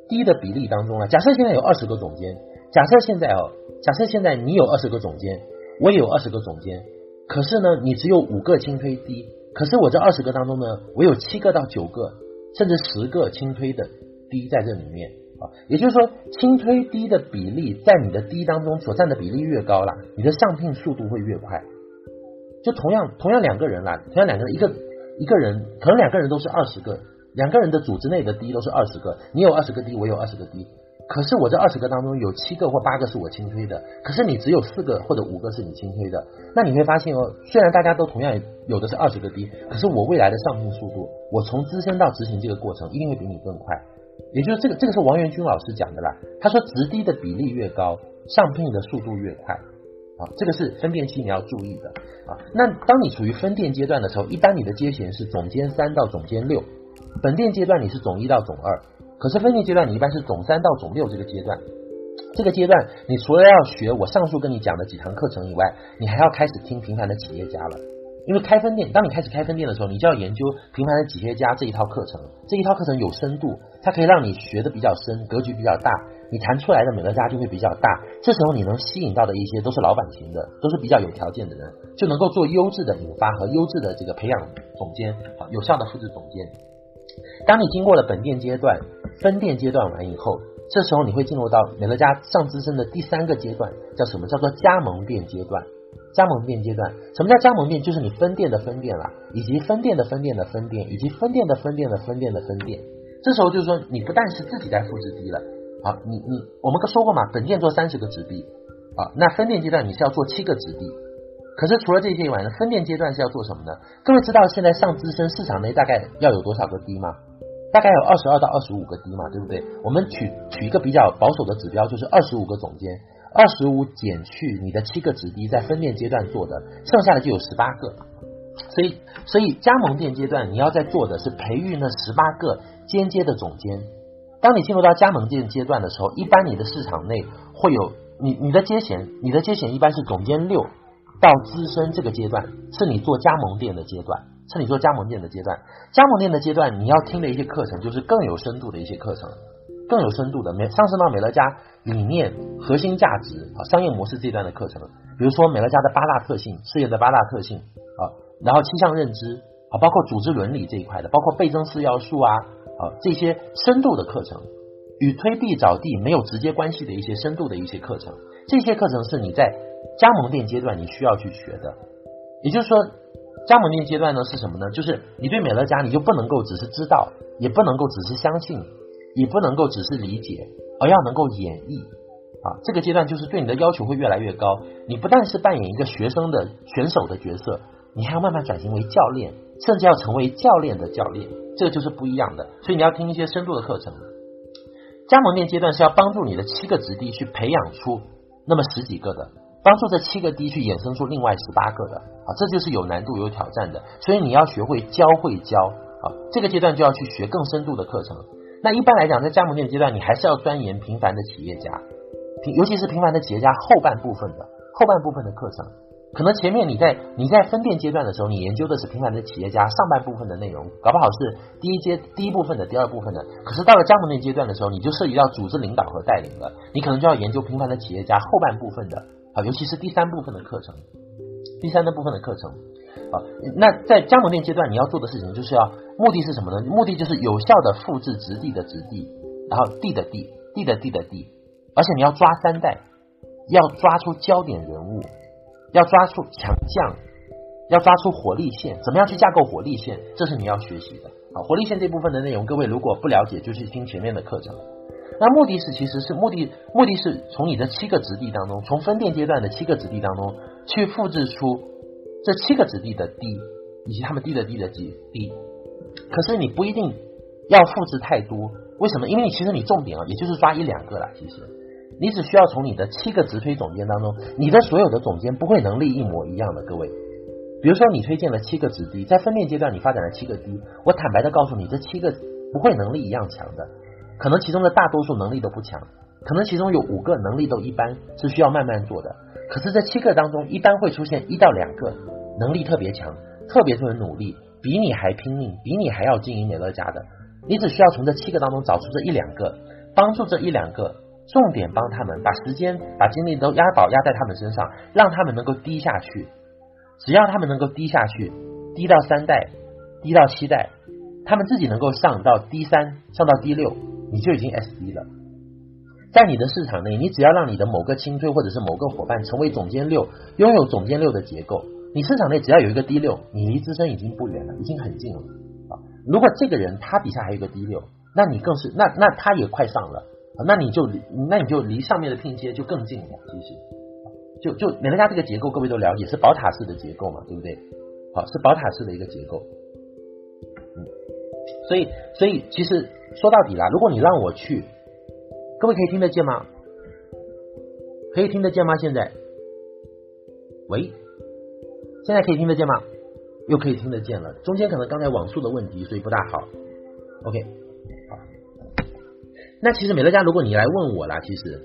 低的比例当中啊，假设现在有二十个总监，假设现在哦，假设现在你有二十个总监。我有二十个总监，可是呢，你只有五个轻推低，可是我这二十个当中呢，我有七个到九个，甚至十个轻推的低在这里面啊，也就是说，轻推低的比例在你的低当中所占的比例越高啦，你的上聘速度会越快。就同样同样两个人啦，同样两个人，一个一个人可能两个人都是二十个，两个人的组织内的低都是二十个，你有二十个低，我有二十个低。可是我这二十个当中有七个或八个是我轻推的，可是你只有四个或者五个是你轻推的，那你会发现哦，虽然大家都同样有的是二十个低，可是我未来的上聘速度，我从资深到执行这个过程一定会比你更快。也就是这个，这个是王元军老师讲的啦。他说，直低的比例越高，上聘的速度越快啊。这个是分店期你要注意的啊。那当你处于分店阶段的时候，一般你的阶衔是总监三到总监六，本店阶段你是总一到总二。可是分店阶段，你一般是总三到总六这个阶段。这个阶段，你除了要学我上述跟你讲的几堂课程以外，你还要开始听平凡的企业家了。因为开分店，当你开始开分店的时候，你就要研究平凡的企业家这一套课程。这一套课程有深度，它可以让你学的比较深，格局比较大，你谈出来的美乐家就会比较大。这时候你能吸引到的一些都是老板型的，都是比较有条件的人，就能够做优质的引发和优质的这个培养总监，有效的复制总监。当你经过了本店阶段、分店阶段完以后，这时候你会进入到美乐家上资深的第三个阶段，叫什么？叫做加盟店阶段。加盟店阶段，什么叫加盟店？就是你分店的分店啦，以及分店的分店的分店，以及分店的分店的分店的分店。这时候就是说，你不但是自己在复制低了，好，你你我们说过嘛，本店做三十个纸币，啊，那分店阶段你是要做七个纸币。可是除了这些以外呢，分店阶段是要做什么呢？各位知道现在上资深市场内大概要有多少个低吗？大概有二十二到二十五个低嘛，对不对？我们取取一个比较保守的指标，就是二十五个总监，二十五减去你的七个子弟在分店阶段做的，剩下的就有十八个。所以，所以加盟店阶段你要在做的是培育那十八个间接的总监。当你进入到加盟店阶段的时候，一般你的市场内会有你你的接衔，你的接衔一般是总监六。到资深这个阶段是你做加盟店的阶段，像你做加盟店的阶段。加盟店的阶段，你要听的一些课程就是更有深度的一些课程，更有深度的美上升到美乐家理念、核心价值啊、商业模式这段的课程。比如说美乐家的八大特性、事业的八大特性啊，然后七项认知啊，包括组织伦理这一块的，包括倍增四要素啊啊这些深度的课程，与推币找地没有直接关系的一些深度的一些课程，这些课程是你在。加盟店阶段你需要去学的，也就是说，加盟店阶段呢是什么呢？就是你对美乐家，你就不能够只是知道，也不能够只是相信，也不能够只是理解，而要能够演绎啊。这个阶段就是对你的要求会越来越高。你不但是扮演一个学生的选手的角色，你还要慢慢转型为教练，甚至要成为教练的教练，这个就是不一样的。所以你要听一些深度的课程。加盟店阶段是要帮助你的七个子弟去培养出那么十几个的。帮助这七个 D 去衍生出另外十八个的啊，这就是有难度、有挑战的。所以你要学会教会教啊，这个阶段就要去学更深度的课程。那一般来讲，在加盟店阶段，你还是要钻研平凡的企业家，平尤其是平凡的企业家后半部分的后半部分的课程。可能前面你在你在分店阶段的时候，你研究的是平凡的企业家上半部分的内容，搞不好是第一阶第一部分的第二部分的。可是到了加盟店阶段的时候，你就涉及到组织领导和带领了，你可能就要研究平凡的企业家后半部分的。啊，尤其是第三部分的课程，第三的部分的课程，啊，那在加盟店阶段你要做的事情就是要目的是什么呢？目的就是有效的复制直地的直地，然后地的地，地的地的地，而且你要抓三代，要抓出焦点人物，要抓出强将，要抓出火力线，怎么样去架构火力线？这是你要学习的。啊，火力线这部分的内容，各位如果不了解，就去听前面的课程。那目的是，其实是目的，目的是从你的七个子弟当中，从分店阶段的七个子弟当中，去复制出这七个子弟的 D，以及他们 D 的 D 的 D D。可是你不一定要复制太多，为什么？因为你其实你重点啊，也就是抓一两个啦。其实你只需要从你的七个直推总监当中，你的所有的总监不会能力一模一样的，各位。比如说你推荐了七个子弟，在分店阶段你发展了七个 D，我坦白的告诉你，这七个不会能力一样强的。可能其中的大多数能力都不强，可能其中有五个能力都一般，是需要慢慢做的。可是这七个当中，一般会出现一到两个能力特别强、特别特别努力、比你还拼命、比你还要经营美乐家的。你只需要从这七个当中找出这一两个，帮助这一两个，重点帮他们，把时间、把精力都压倒压在他们身上，让他们能够低下去。只要他们能够低下去，低到三代、低到七代，他们自己能够上到 D 三，上到 D 六。你就已经 SD 了，在你的市场内，你只要让你的某个亲推或者是某个伙伴成为总监六，拥有总监六的结构，你市场内只要有一个 D 六，你离资深已经不远了，已经很近了啊！如果这个人他底下还有一个 D 六，那你更是那那他也快上了，那你就那你就离上面的拼接就更近了。其实，就就美乐家这个结构，各位都了解是宝塔式的结构嘛，对不对？好，是宝塔式的一个结构，所以所以其实。说到底啦，如果你让我去，各位可以听得见吗？可以听得见吗？现在，喂，现在可以听得见吗？又可以听得见了，中间可能刚才网速的问题，所以不大好。OK，好。那其实美乐家，如果你来问我啦，其实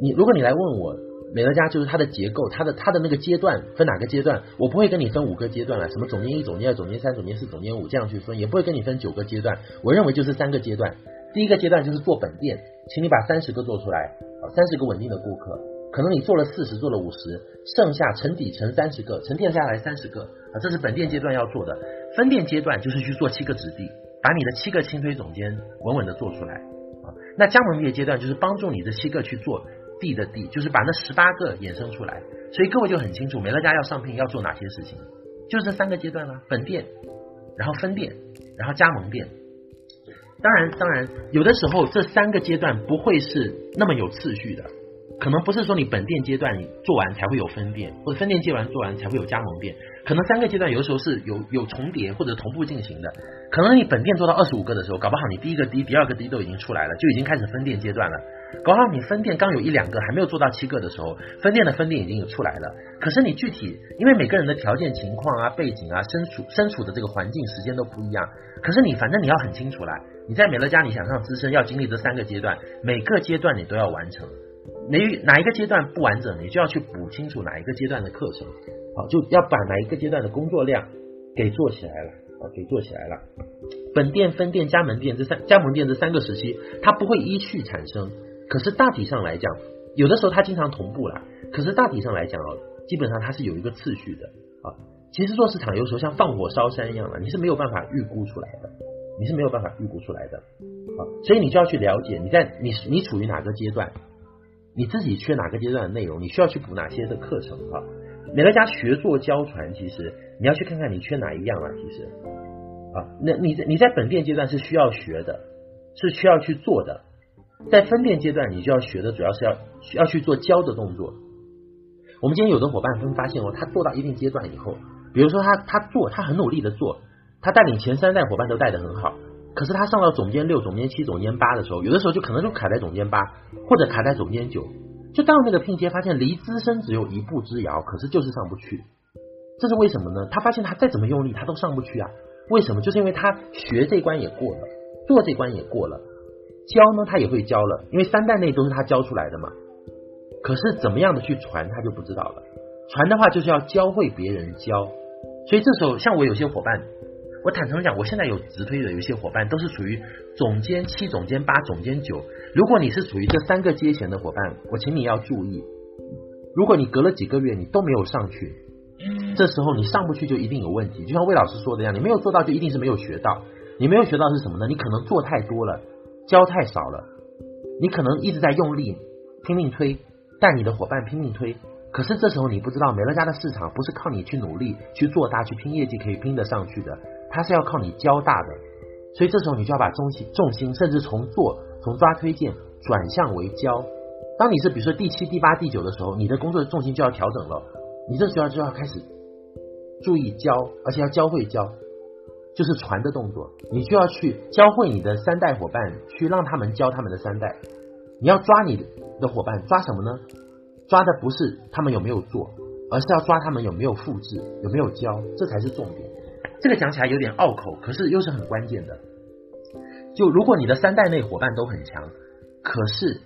你如果你来问我。美乐家就是它的结构，它的它的那个阶段分哪个阶段？我不会跟你分五个阶段了，什么总监一、总监二、总监三、总监四、总监五这样去分，也不会跟你分九个阶段。我认为就是三个阶段。第一个阶段就是做本店，请你把三十个做出来，三十个稳定的顾客，可能你做了四十，做了五十，剩下沉底沉三十个，沉淀下来三十个啊，这是本店阶段要做的。分店阶段就是去做七个子弟，把你的七个轻推总监稳稳的做出来啊。那加盟店阶段就是帮助你的七个去做。D 的 D 就是把那十八个衍生出来，所以各位就很清楚，美乐家要上聘要做哪些事情，就这三个阶段了：本店，然后分店，然后加盟店。当然，当然，有的时候这三个阶段不会是那么有次序的。可能不是说你本店阶段做完才会有分店，或者分店阶段做完才会有加盟店。可能三个阶段有的时候是有有重叠或者同步进行的。可能你本店做到二十五个的时候，搞不好你第一个 D、第二个 D 都已经出来了，就已经开始分店阶段了。搞好你分店刚有一两个还没有做到七个的时候，分店的分店已经有出来了。可是你具体因为每个人的条件情况啊、背景啊、身处身处的这个环境、时间都不一样。可是你反正你要很清楚啦，你在美乐家你想上资深，要经历这三个阶段，每个阶段你都要完成。哪哪一个阶段不完整，你就要去补清楚哪一个阶段的课程，好，就要把哪一个阶段的工作量给做起来了，啊，给做起来了。本店、分店、加盟店这三加盟店这三个时期，它不会依序产生，可是大体上来讲，有的时候它经常同步了，可是大体上来讲哦，基本上它是有一个次序的啊。其实做市场有时候像放火烧山一样的，你是没有办法预估出来的，你是没有办法预估出来的啊，所以你就要去了解你在你你处于哪个阶段。你自己缺哪个阶段的内容，你需要去补哪些的课程啊？美乐家学做教传，其实你要去看看你缺哪一样啊。其实啊，那你在你在本店阶段是需要学的，是需要去做的。在分辨阶段，你就要学的主要是要要去做教的动作。我们今天有的伙伴会发现哦，他做到一定阶段以后，比如说他他做，他很努力的做，他带领前三代伙伴都带得很好，可是他上到总监六、总监七、总监八的时候，有的时候就可能就卡在总监八，或者卡在总监九，就到那个拼接，发现离资深只有一步之遥，可是就是上不去。这是为什么呢？他发现他再怎么用力，他都上不去啊。为什么？就是因为他学这关也过了，做这关也过了。教呢，他也会教了，因为三代内都是他教出来的嘛。可是怎么样的去传，他就不知道了。传的话，就是要教会别人教。所以这时候，像我有些伙伴，我坦诚讲，我现在有直推的，有些伙伴都是属于总监七、总监八、总监九。如果你是属于这三个阶衔的伙伴，我请你要注意，如果你隔了几个月你都没有上去，这时候你上不去就一定有问题。就像魏老师说的一样，你没有做到就一定是没有学到。你没有学到是什么呢？你可能做太多了。教太少了，你可能一直在用力拼命推，带你的伙伴拼命推，可是这时候你不知道美乐家的市场不是靠你去努力去做大去拼业绩可以拼得上去的，它是要靠你教大的，所以这时候你就要把重心重心甚至从做从抓推荐转向为教。当你是比如说第七、第八、第九的时候，你的工作的重心就要调整了，你这时候就要开始注意教，而且要教会教。就是传的动作，你就要去教会你的三代伙伴，去让他们教他们的三代。你要抓你的伙伴，抓什么呢？抓的不是他们有没有做，而是要抓他们有没有复制，有没有教，这才是重点。这个讲起来有点拗口，可是又是很关键的。就如果你的三代内伙伴都很强，可是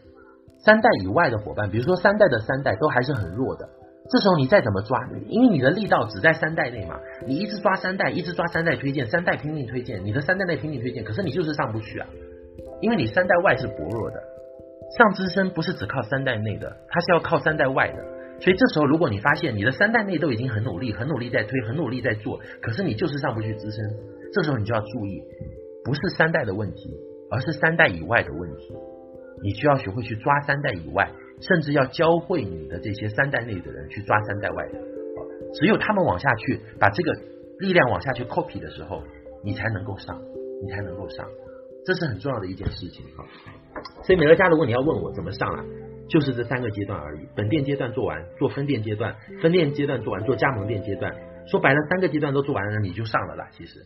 三代以外的伙伴，比如说三代的三代都还是很弱的。这时候你再怎么抓，因为你的力道只在三代内嘛，你一直抓三代，一直抓三代推荐，三代拼命推荐，你的三代内拼命推荐，可是你就是上不去啊，因为你三代外是薄弱的，上资深不是只靠三代内的，它是要靠三代外的，所以这时候如果你发现你的三代内都已经很努力，很努力在推，很努力在做，可是你就是上不去资深，这时候你就要注意，不是三代的问题，而是三代以外的问题，你需要学会去抓三代以外。甚至要教会你的这些三代内的人去抓三代外的，只有他们往下去把这个力量往下去 copy 的时候，你才能够上，你才能够上，这是很重要的一件事情啊。所以美乐家，如果你要问我怎么上啊，就是这三个阶段而已。本店阶段做完，做分店阶段，分店阶段做完，做加盟店阶段，说白了，三个阶段都做完了，你就上了啦。其实，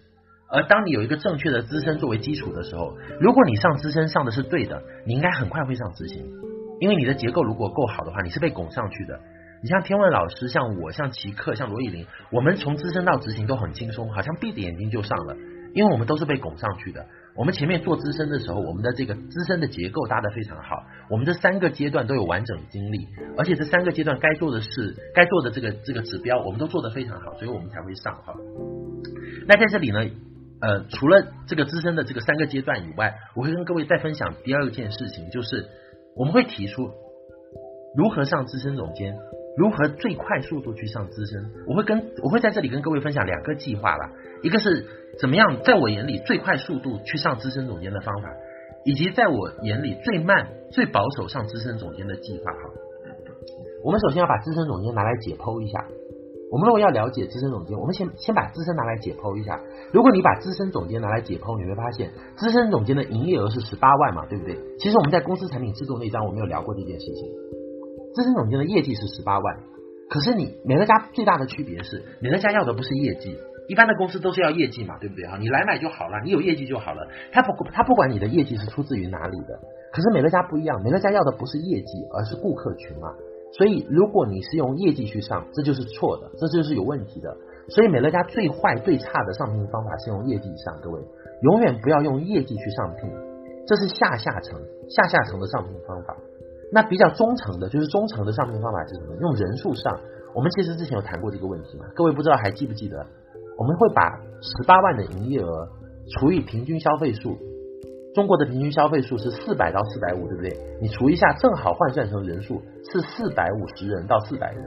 而当你有一个正确的资深作为基础的时候，如果你上资深上的是对的，你应该很快会上执行。因为你的结构如果够好的话，你是被拱上去的。你像天问老师，像我，像奇克，像罗以琳，我们从资深到执行都很轻松，好像闭着眼睛就上了。因为我们都是被拱上去的。我们前面做资深的时候，我们的这个资深的结构搭得非常好。我们这三个阶段都有完整经历，而且这三个阶段该做的事、该做的这个这个指标，我们都做得非常好，所以我们才会上哈。那在这里呢，呃，除了这个资深的这个三个阶段以外，我会跟各位再分享第二件事情，就是。我们会提出如何上资深总监，如何最快速度去上资深。我会跟我会在这里跟各位分享两个计划吧，一个是怎么样在我眼里最快速度去上资深总监的方法，以及在我眼里最慢最保守上资深总监的计划。哈，我们首先要把资深总监拿来解剖一下。我们如果要了解资深总监，我们先先把资深拿来解剖一下。如果你把资深总监拿来解剖，你会发现资深总监的营业额是十八万嘛，对不对？其实我们在公司产品制度那章我们有聊过这件事情。资深总监的业绩是十八万，可是你美乐家最大的区别是，美乐家要的不是业绩，一般的公司都是要业绩嘛，对不对？哈，你来买就好了，你有业绩就好了。他不他不管你的业绩是出自于哪里的，可是美乐家不一样，美乐家要的不是业绩，而是顾客群嘛。所以，如果你是用业绩去上，这就是错的，这就是有问题的。所以，美乐家最坏、最差的上聘方法是用业绩上，各位永远不要用业绩去上聘，这是下下层、下下层的上聘方法。那比较中层的，就是中层的上聘方法是什么？用人数上。我们其实之前有谈过这个问题嘛？各位不知道还记不记得？我们会把十八万的营业额除以平均消费数。中国的平均消费数是四百到四百五，对不对？你除一下，正好换算成人数是四百五十人到四百人。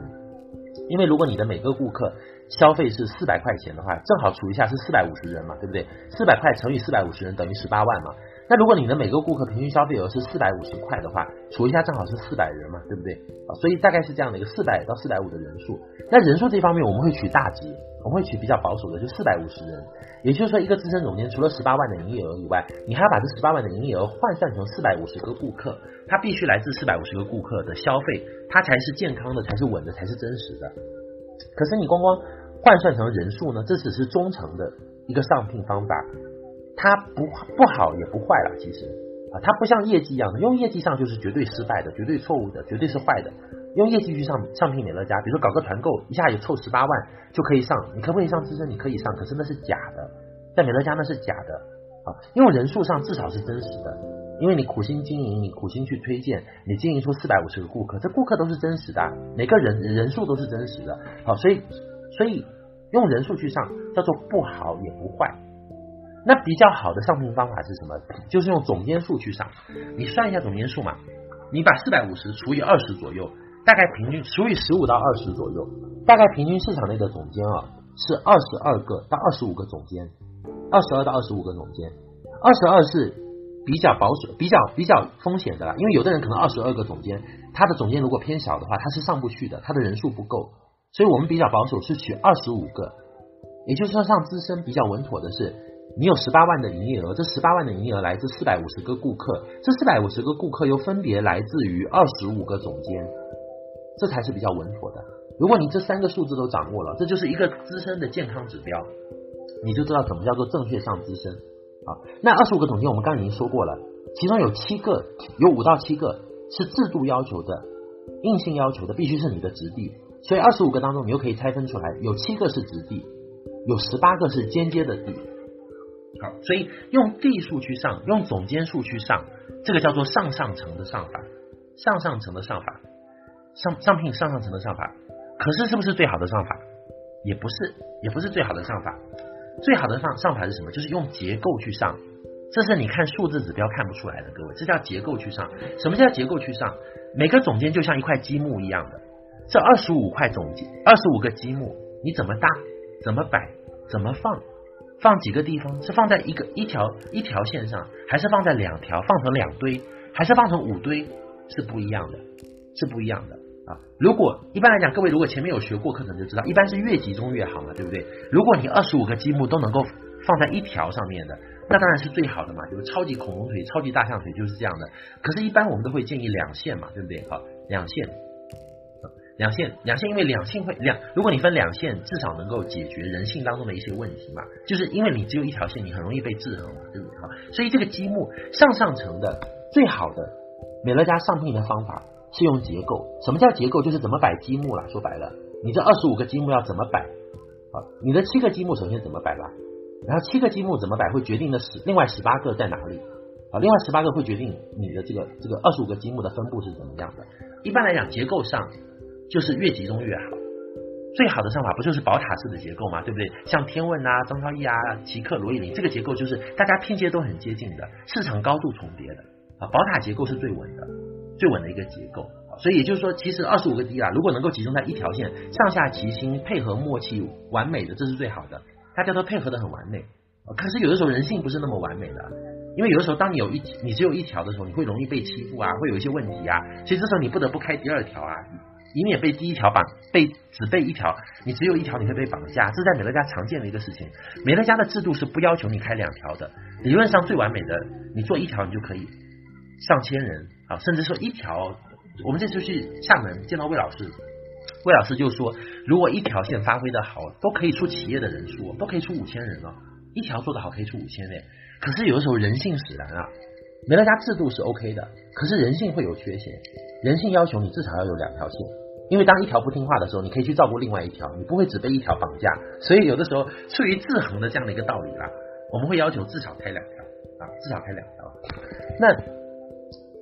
因为如果你的每个顾客消费是四百块钱的话，正好除一下是四百五十人嘛，对不对？四百块乘以四百五十人等于十八万嘛。那如果你的每个顾客平均消费额是四百五十块的话，除一下正好是四百人嘛，对不对？啊，所以大概是这样的一个四百到四百五的人数。那人数这方面我们会取大值，我们会取比较保守的，就四百五十人。也就是说，一个资深总监除了十八万的营业额以外，你还要把这十八万的营业额换算成四百五十个顾客，他必须来自四百五十个顾客的消费，他才是健康的，才是稳的，才是真实的。可是你光光换算成人数呢？这只是忠诚的一个上聘方法。它不不好也不坏了，其实啊，它不像业绩一样的，用业绩上就是绝对失败的，绝对错误的，绝对是坏的。用业绩去上上品美乐家，比如说搞个团购，一下就凑十八万就可以上，你可不可以上资深？你可以上，可是那是假的，在美乐家那是假的啊，因为人数上至少是真实的，因为你苦心经营，你苦心去推荐，你经营出四百五十个顾客，这顾客都是真实的，每个人人数都是真实的，好，所以所以用人数去上叫做不好也不坏。那比较好的上聘方法是什么？就是用总监数去上。你算一下总监数嘛，你把四百五十除以二十左右，大概平均除以十五到二十左右，大概平均市场内的总监啊是二十二个到二十五个总监，二十二到二十五个总监，二十二是比较保守、比较比较风险的啦，因为有的人可能二十二个总监，他的总监如果偏小的话，他是上不去的，他的人数不够，所以我们比较保守是取二十五个，也就是说上资深比较稳妥的是。你有十八万的营业额，这十八万的营业额来自四百五十个顾客，这四百五十个顾客又分别来自于二十五个总监，这才是比较稳妥的。如果你这三个数字都掌握了，这就是一个资深的健康指标，你就知道怎么叫做正确上资深啊。那二十五个总监，我们刚刚已经说过了，其中有七个，有五到七个是制度要求的，硬性要求的，必须是你的直弟。所以二十五个当中，你又可以拆分出来，有七个是直弟，有十八个是间接的弟。好，所以用地数去上，用总监数去上，这个叫做上上层的上法，上上层的上法，上上聘上上层的上法。可是是不是最好的上法？也不是，也不是最好的上法。最好的上上法是什么？就是用结构去上，这是你看数字指标看不出来的，各位，这叫结构去上。什么叫结构去上？每个总监就像一块积木一样的，这二十五块总监，二十五个积木，你怎么搭？怎么摆？怎么放？放几个地方？是放在一个一条一条线上，还是放在两条？放成两堆，还是放成五堆？是不一样的，是不一样的啊！如果一般来讲，各位如果前面有学过课程就知道，一般是越集中越好嘛，对不对？如果你二十五个积木都能够放在一条上面的，那当然是最好的嘛，就是超级恐龙腿、超级大象腿就是这样的。可是，一般我们都会建议两线嘛，对不对？好，两线。两线，两线，因为两性会两，如果你分两线，至少能够解决人性当中的一些问题嘛。就是因为你只有一条线，你很容易被制衡嘛，对不对？哈，所以这个积木上上层的最好的美乐家上聘的方法是用结构。什么叫结构？就是怎么摆积木了。说白了，你这二十五个积木要怎么摆？啊，你的七个积木首先怎么摆吧？然后七个积木怎么摆会决定的十另外十八个在哪里？啊，另外十八个会决定你的这个这个二十五个积木的分布是怎么样的。一般来讲，结构上。就是越集中越好，最好的上法不就是宝塔式的结构吗？对不对？像天问啊、张超毅啊、奇克、罗毅林，这个结构就是大家拼接都很接近的，市场高度重叠的啊。宝塔结构是最稳的，最稳的一个结构。所以也就是说，其实二十五个 D 啊，如果能够集中在一条线，上下齐心，配合默契完美的，这是最好的。大家都配合得很完美。可是有的时候人性不是那么完美的，因为有的时候当你有一你只有一条的时候，你会容易被欺负啊，会有一些问题啊。所以这时候你不得不开第二条啊。以免被第一条绑，被只被一条，你只有一条你会被绑架，这是在美乐家常见的一个事情。美乐家的制度是不要求你开两条的，理论上最完美的，你做一条你就可以上千人啊，甚至说一条。我们这次去厦门见到魏老师，魏老师就说，如果一条线发挥的好，都可以出企业的人数，都可以出五千人了。一条做的好可以出五千人，可是有的时候人性使然啊，美乐家制度是 OK 的，可是人性会有缺陷，人性要求你至少要有两条线。因为当一条不听话的时候，你可以去照顾另外一条，你不会只被一条绑架。所以有的时候出于制衡的这样的一个道理啦，我们会要求至少开两条啊，至少开两条。那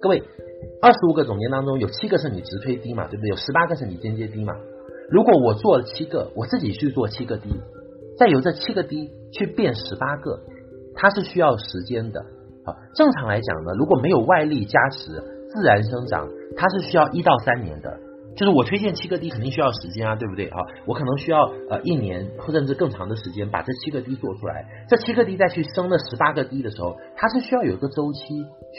各位，二十五个总监当中有七个是你直推低嘛，对不对？有十八个是你间接低嘛。如果我做了七个，我自己去做七个低再由这七个低去变十八个，它是需要时间的啊。正常来讲呢，如果没有外力加持，自然生长，它是需要一到三年的。就是我推荐七个 D 肯定需要时间啊，对不对啊？我可能需要呃一年或甚至更长的时间把这七个 D 做出来。这七个 D 再去升那十八个 D 的时候，它是需要有一个周期，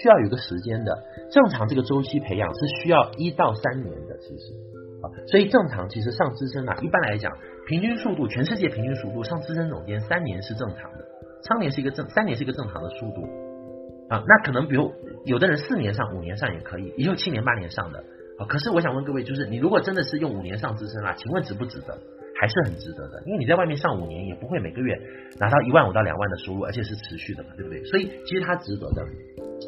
需要有一个时间的。正常这个周期培养是需要一到三年的，其实啊，所以正常其实上资深啊，一般来讲，平均速度，全世界平均速度上资深总监三年是正常的，三年是一个正，三年是一个正常的速度啊。那可能比如有的人四年上，五年上也可以，也有七年八年上的。可是我想问各位，就是你如果真的是用五年上资深啊，请问值不值得？还是很值得的，因为你在外面上五年也不会每个月拿到一万五到两万的收入，而且是持续的嘛，对不对？所以其实它值得的。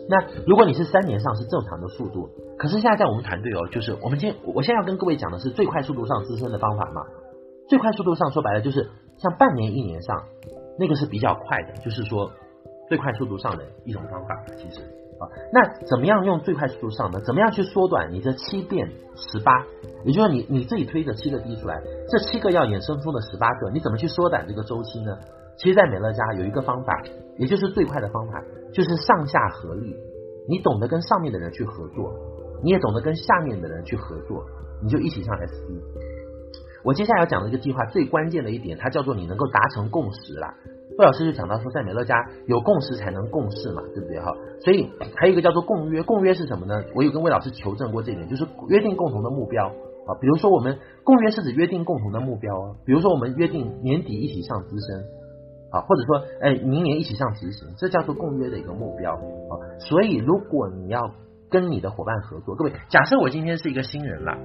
那如果你是三年上是正常的速度，可是现在在我们团队哦，就是我们今我现在要跟各位讲的是最快速度上资深的方法嘛。最快速度上说白了就是像半年一年上那个是比较快的，就是说最快速度上的一种方法，其实。那怎么样用最快速度上呢？怎么样去缩短你这七变十八？也就是说你，你自己推着七个 D 出来，这七个要衍生出的十八个，你怎么去缩短这个周期呢？其实，在美乐家有一个方法，也就是最快的方法，就是上下合力。你懂得跟上面的人去合作，你也懂得跟下面的人去合作，你就一起上 SD。我接下来要讲的一个计划，最关键的一点，它叫做你能够达成共识啦。魏老师就讲到说，在美乐家有共识才能共事嘛，对不对哈？所以还有一个叫做共约，共约是什么呢？我有跟魏老师求证过这一点，就是约定共同的目标啊。比如说我们共约是指约定共同的目标啊，比如说我们约定年底一起上资深啊，或者说哎明年一起上执行，这叫做共约的一个目标啊。所以如果你要跟你的伙伴合作，各位假设我今天是一个新人啦，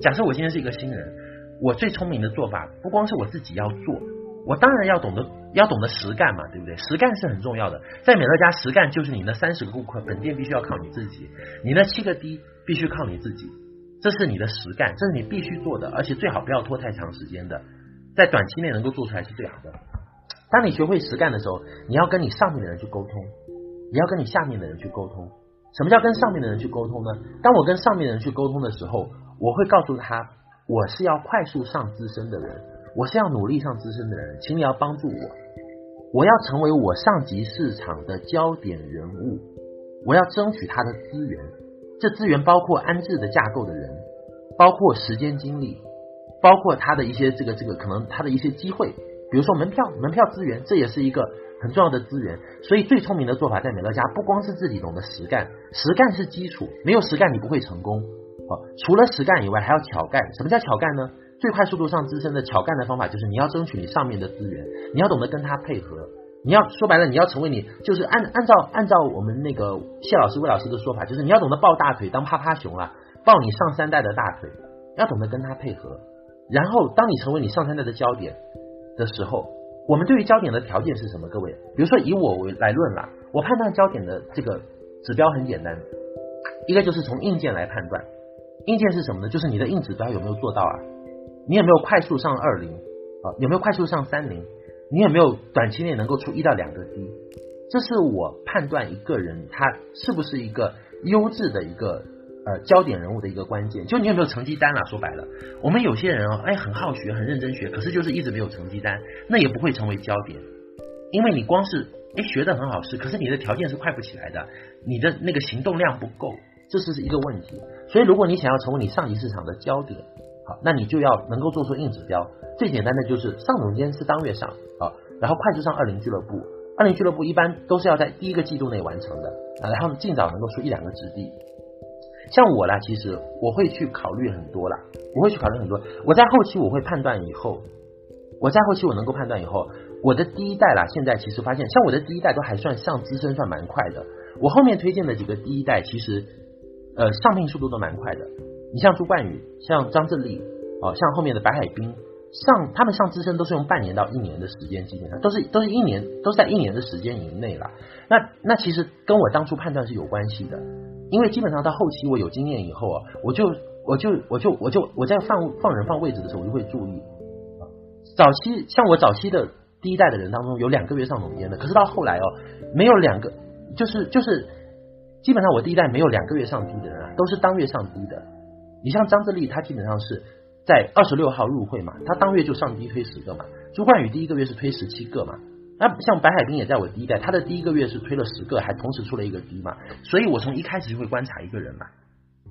假设我今天是一个新人，我最聪明的做法不光是我自己要做。我当然要懂得，要懂得实干嘛，对不对？实干是很重要的。在美乐家，实干就是你那三十个顾客，本店必须要靠你自己；你那七个 D 必须靠你自己，这是你的实干，这是你必须做的，而且最好不要拖太长时间的，在短期内能够做出来是最好的。当你学会实干的时候，你要跟你上面的人去沟通，你要跟你下面的人去沟通。什么叫跟上面的人去沟通呢？当我跟上面的人去沟通的时候，我会告诉他，我是要快速上资深的人。我是要努力上资深的人，请你要帮助我。我要成为我上级市场的焦点人物，我要争取他的资源。这资源包括安置的架构的人，包括时间精力，包括他的一些这个这个可能他的一些机会，比如说门票、门票资源，这也是一个很重要的资源。所以最聪明的做法在美乐家，不光是自己懂得实干，实干是基础，没有实干你不会成功。好，除了实干以外，还要巧干。什么叫巧干呢？最快速度上资深的巧干的方法，就是你要争取你上面的资源，你要懂得跟他配合，你要说白了，你要成为你，就是按按照按照我们那个谢老师魏老师的说法，就是你要懂得抱大腿当趴趴熊啊，抱你上三代的大腿，要懂得跟他配合。然后当你成为你上三代的焦点的时候，我们对于焦点的条件是什么？各位，比如说以我为来论啦，我判断焦点的这个指标很简单，一个就是从硬件来判断，硬件是什么呢？就是你的硬指标有没有做到啊？你有没有快速上二零啊？有没有快速上三零？你有没有短期内能够出一到两个低这是我判断一个人他是不是一个优质的一个呃焦点人物的一个关键。就你有没有成绩单了？说白了，我们有些人哦，哎，很好学，很认真学，可是就是一直没有成绩单，那也不会成为焦点，因为你光是哎学得很好是，可是你的条件是快不起来的，你的那个行动量不够，这是一个问题。所以如果你想要成为你上级市场的焦点。好，那你就要能够做出硬指标。最简单的就是上总监是当月上啊，然后快速上二零俱乐部，二零俱乐部一般都是要在第一个季度内完成的啊，然后尽早能够出一两个子弟。像我啦，其实我会去考虑很多啦，我会去考虑很多。我在后期我会判断以后，我在后期我能够判断以后，我的第一代啦，现在其实发现，像我的第一代都还算上资深算蛮快的。我后面推荐的几个第一代，其实呃上聘速度都蛮快的。你像朱冠宇，像张正丽，哦，像后面的白海冰，上他们上资深都是用半年到一年的时间，基本上都是都是一年，都是在一年的时间以内了。那那其实跟我当初判断是有关系的，因为基本上到后期我有经验以后啊，我就我就我就我就我在放放人放位置的时候，我就会注意。早期像我早期的第一代的人当中，有两个月上总监的，可是到后来哦，没有两个，就是就是基本上我第一代没有两个月上 D 的人啊，都是当月上 D 的。你像张志丽，他基本上是在二十六号入会嘛，他当月就上低推十个嘛。朱冠宇第一个月是推十七个嘛。那像白海冰也在我第一代，他的第一个月是推了十个，还同时出了一个 D 嘛。所以我从一开始就会观察一个人嘛，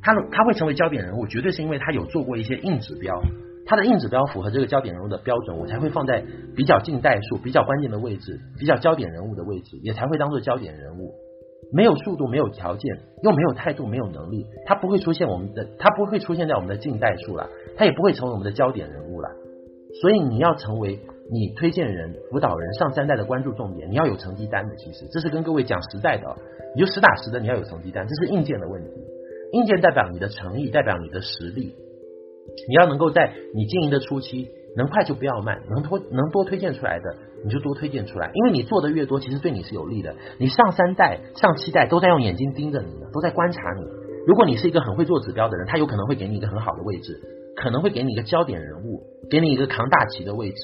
他他会成为焦点人物，绝对是因为他有做过一些硬指标，他的硬指标符合这个焦点人物的标准，我才会放在比较近代数、比较关键的位置、比较焦点人物的位置，也才会当做焦点人物。没有速度，没有条件，又没有态度，没有能力，他不会出现我们的，他不会出现在我们的近代数了，他也不会成为我们的焦点人物了。所以你要成为你推荐人、辅导人上三代的关注重点，你要有成绩单的。其实这是跟各位讲实在的，你就实打实的，你要有成绩单，这是硬件的问题。硬件代表你的诚意，代表你的实力。你要能够在你经营的初期，能快就不要慢，能多能多推荐出来的，你就多推荐出来。因为你做的越多，其实对你是有利的。你上三代、上七代都在用眼睛盯着你呢，都在观察你。如果你是一个很会做指标的人，他有可能会给你一个很好的位置，可能会给你一个焦点人物，给你一个扛大旗的位置。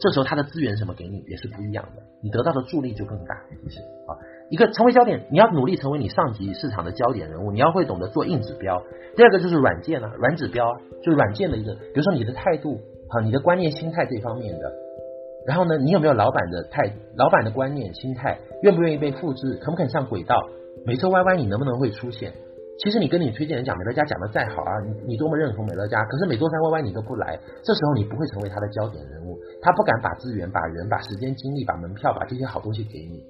这时候他的资源什么给你也是不一样的，你得到的助力就更大。其实啊，一个成为焦点，你要努力成为你上级市场的焦点人物，你要会懂得做硬指标。第二个就是软件啊，软指标就是软件的一个，比如说你的态度啊，你的观念、心态这方面的。然后呢，你有没有老板的态，老板的观念、心态，愿不愿意被复制，肯不肯上轨道？每周歪歪你能不能会出现？其实你跟你推荐人讲美乐家讲的再好啊，你你多么认同美乐家，可是每周三歪歪你都不来，这时候你不会成为他的焦点人物，他不敢把资源、把人、把时间、精力、把门票、把这些好东西给你。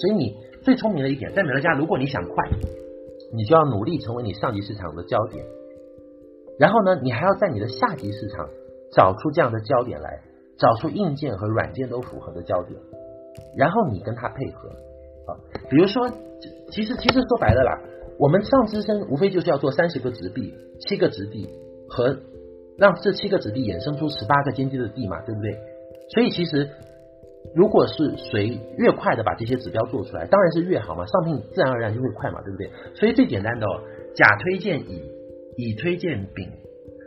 所以你最聪明的一点，在美乐家，如果你想快，你就要努力成为你上级市场的焦点，然后呢，你还要在你的下级市场找出这样的焦点来，找出硬件和软件都符合的焦点，然后你跟他配合啊，比如说，其实其实说白了啦。我们上资深无非就是要做三十个直臂、七个直地和让这七个直地衍生出十八个间接的地嘛，对不对？所以其实如果是谁越快的把这些指标做出来，当然是越好嘛，上聘自然而然就会快嘛，对不对？所以最简单的哦，甲推荐乙，乙推荐丙，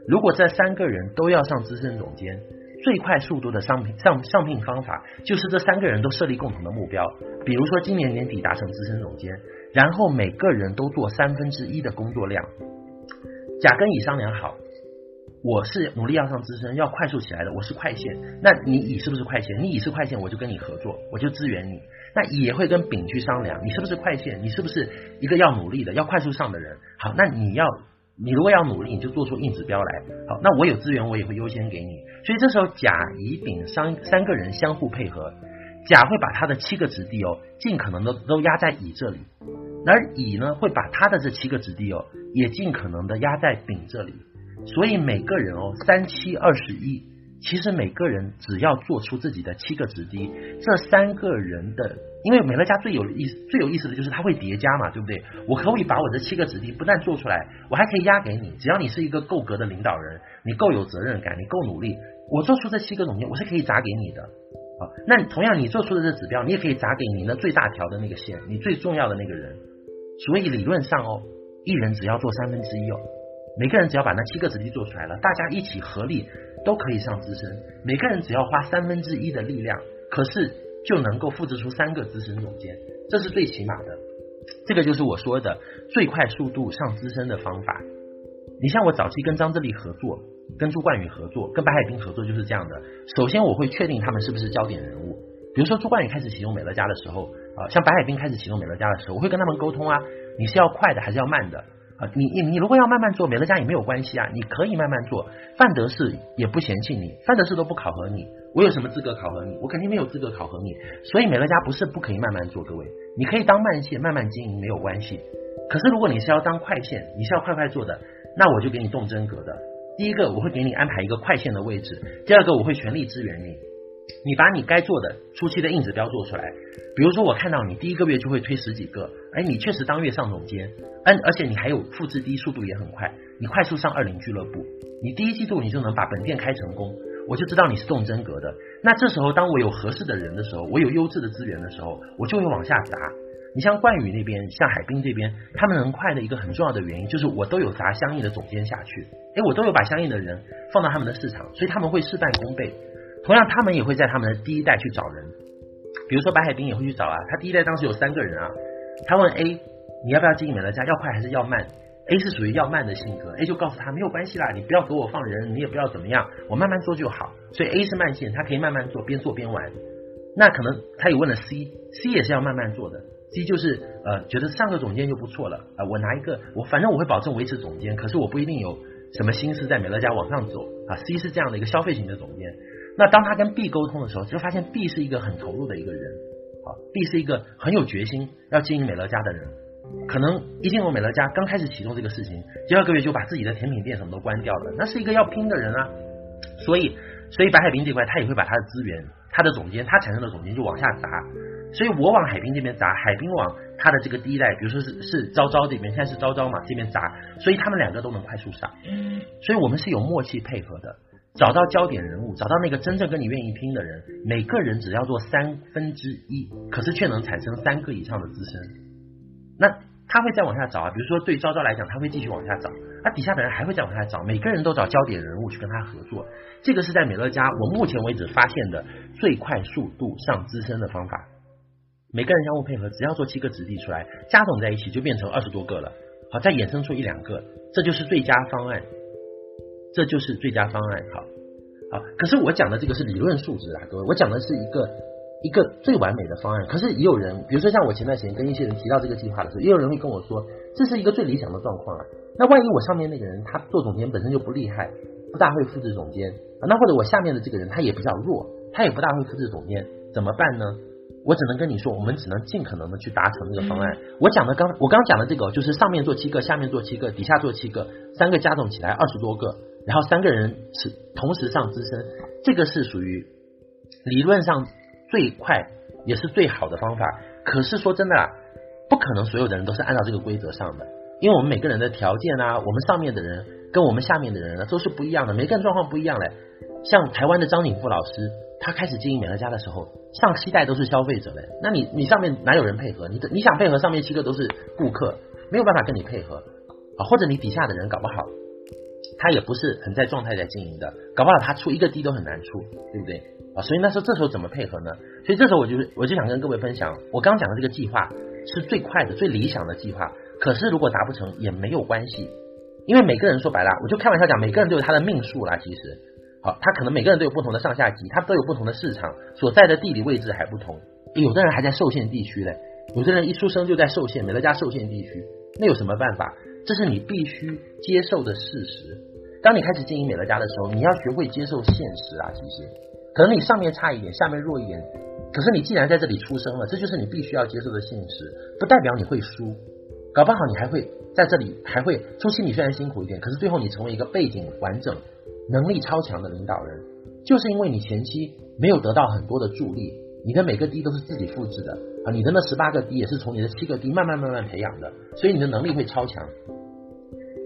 如果这三个人都要上资深总监，最快速度的上聘上上聘方法就是这三个人都设立共同的目标，比如说今年年底达成资深总监。然后每个人都做三分之一的工作量。甲跟乙商量好，我是努力要上资深，要快速起来的，我是快线。那你乙是不是快线？你乙是快线，我就跟你合作，我就支援你。那乙也会跟丙去商量，你是不是快线？你是不是一个要努力的、要快速上的人？好，那你要你如果要努力，你就做出硬指标来。好，那我有资源，我也会优先给你。所以这时候甲、乙、丙三三个人相互配合。甲会把他的七个子弟哦，尽可能的都压在乙这里，而乙呢会把他的这七个子弟哦，也尽可能的压在丙这里。所以每个人哦，三七二十一，其实每个人只要做出自己的七个子弟，这三个人的，因为美乐家最有意思、最有意思的就是它会叠加嘛，对不对？我可以把我的七个子弟不但做出来，我还可以压给你，只要你是一个够格的领导人，你够有责任感，你够努力，我做出这七个总监，我是可以砸给你的。好，那同样你做出的这指标，你也可以砸给你那最大条的那个线，你最重要的那个人。所以理论上哦，一人只要做三分之一哦，每个人只要把那七个子弟做出来了，大家一起合力都可以上资深。每个人只要花三分之一的力量，可是就能够复制出三个资深总监，这是最起码的。这个就是我说的最快速度上资深的方法。你像我早期跟张自力合作。跟朱冠宇合作，跟白海冰合作就是这样的。首先，我会确定他们是不是焦点人物。比如说，朱冠宇开始启动美乐家的时候，啊，像白海冰开始启动美乐家的时候，我会跟他们沟通啊，你是要快的还是要慢的？啊，你你你如果要慢慢做，美乐家也没有关系啊，你可以慢慢做。范德士也不嫌弃你，范德士都不考核你，我有什么资格考核你？我肯定没有资格考核你。所以美乐家不是不可以慢慢做，各位，你可以当慢线慢慢经营没有关系。可是如果你是要当快线，你是要快快做的，那我就给你动真格的。第一个，我会给你安排一个快线的位置；第二个，我会全力支援你。你把你该做的初期的硬指标做出来。比如说，我看到你第一个月就会推十几个，哎，你确实当月上总监，嗯而且你还有复制低速度也很快，你快速上二零俱乐部，你第一季度你就能把本店开成功，我就知道你是动真格的。那这时候，当我有合适的人的时候，我有优质的资源的时候，我就会往下砸。你像冠宇那边，像海滨这边，他们能快的一个很重要的原因，就是我都有砸相应的总监下去，诶，我都有把相应的人放到他们的市场，所以他们会事半功倍。同样，他们也会在他们的第一代去找人，比如说白海滨也会去找啊，他第一代当时有三个人啊，他问 A，你要不要经营美乐家，要快还是要慢？A 是属于要慢的性格，A 就告诉他没有关系啦，你不要给我放人，你也不要怎么样，我慢慢做就好。所以 A 是慢线，他可以慢慢做，边做边玩。那可能他也问了 C，C 也是要慢慢做的。C 就是呃觉得上个总监就不错了啊、我拿一个我反正我会保证维持总监，可是我不一定有什么心思在美乐家往上走啊。C 是这样的一个消费型的总监，那当他跟 B 沟通的时候，就发现 B 是一个很投入的一个人啊，B 是一个很有决心要经营美乐家的人，可能一进入美乐家刚开始启动这个事情，第二个月就把自己的甜品店什么都关掉了，那是一个要拼的人啊，所以所以白海滨这块他也会把他的资源。他的总监，他产生的总监就往下砸，所以我往海滨这边砸，海滨往他的这个第一代，比如说是是昭昭这边，现在是昭昭嘛这边砸，所以他们两个都能快速上，所以我们是有默契配合的，找到焦点人物，找到那个真正跟你愿意拼的人，每个人只要做三分之一，可是却能产生三个以上的资深，那。他会再往下找啊，比如说对昭昭来讲，他会继续往下找，那底下的人还会再往下找，每个人都找焦点人物去跟他合作。这个是在美乐家我目前为止发现的最快速度上资深的方法。每个人相互配合，只要做七个子弟出来，加总在一起就变成二十多个了。好，再衍生出一两个，这就是最佳方案，这就是最佳方案。好，好，可是我讲的这个是理论数值啊，各位，我讲的是一个。一个最完美的方案，可是也有人，比如说像我前段时间跟一些人提到这个计划的时候，也有人会跟我说，这是一个最理想的状况啊。那万一我上面那个人他做总监本身就不厉害，不大会复制总监啊，那或者我下面的这个人他也比较弱，他也不大会复制总监，怎么办呢？我只能跟你说，我们只能尽可能的去达成这个方案。我讲的刚，我刚讲的这个就是上面做七个，下面做七个，底下做七个，三个加总起来二十多个，然后三个人是同时上资深，这个是属于理论上。最快也是最好的方法，可是说真的啊，不可能所有的人都是按照这个规则上的，因为我们每个人的条件啊，我们上面的人跟我们下面的人呢都是不一样的，每个人状况不一样嘞。像台湾的张景富老师，他开始经营美乐家的时候，上七代都是消费者嘞，那你你上面哪有人配合？你的你想配合上面七个都是顾客，没有办法跟你配合啊，或者你底下的人搞不好，他也不是很在状态在经营的，搞不好他出一个低都很难出，对不对？啊，所以那时候这时候怎么配合呢？所以这时候我就我就想跟各位分享，我刚讲的这个计划是最快的、最理想的计划。可是如果达不成也没有关系，因为每个人说白了，我就开玩笑讲，每个人都有他的命数啦。其实，好，他可能每个人都有不同的上下级，他都有不同的市场，所在的地理位置还不同。有的人还在受限地区嘞，有的人一出生就在受限，美乐家受限地区，那有什么办法？这是你必须接受的事实。当你开始经营美乐家的时候，你要学会接受现实啊，其实。可能你上面差一点，下面弱一点，可是你既然在这里出生了，这就是你必须要接受的现实，不代表你会输，搞不好你还会在这里还会初期你虽然辛苦一点，可是最后你成为一个背景完整、能力超强的领导人，就是因为你前期没有得到很多的助力，你的每个 D 都是自己复制的啊，你的那十八个 D 也是从你的七个 D 慢慢慢慢培养的，所以你的能力会超强。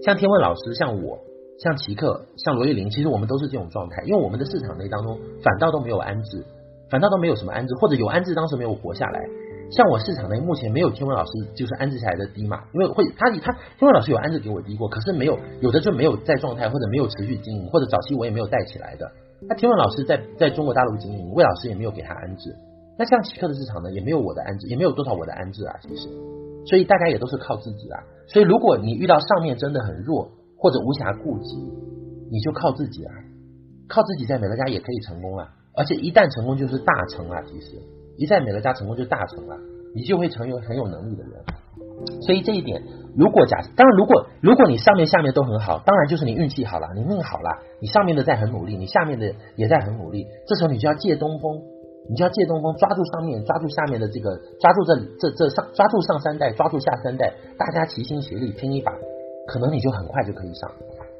像天问老师，像我。像奇克，像罗玉玲，其实我们都是这种状态，因为我们的市场内当中反倒都没有安置，反倒都没有什么安置，或者有安置，当时没有活下来。像我市场内目前没有天文老师就是安置下来的低嘛，因为会他他天文老师有安置给我低过，可是没有有的就没有在状态，或者没有持续经营，或者早期我也没有带起来的。那天文老师在在中国大陆经营，魏老师也没有给他安置。那像奇克的市场呢，也没有我的安置，也没有多少我的安置啊，其实，所以大家也都是靠自己啊。所以如果你遇到上面真的很弱。或者无暇顾及，你就靠自己啊，靠自己在美乐家也可以成功啊，而且一旦成功就是大成啊，其实一在美乐家成功就大成了，你就会成为很有能力的人。所以这一点，如果假当然如果如果你上面下面都很好，当然就是你运气好了，你命好了，你上面的在很努力，你下面的也在很努力，这时候你就要借东风，你就要借东风，抓住上面，抓住下面的这个，抓住这这这上，抓住上三代，抓住下三代，大家齐心协力拼一把。可能你就很快就可以上，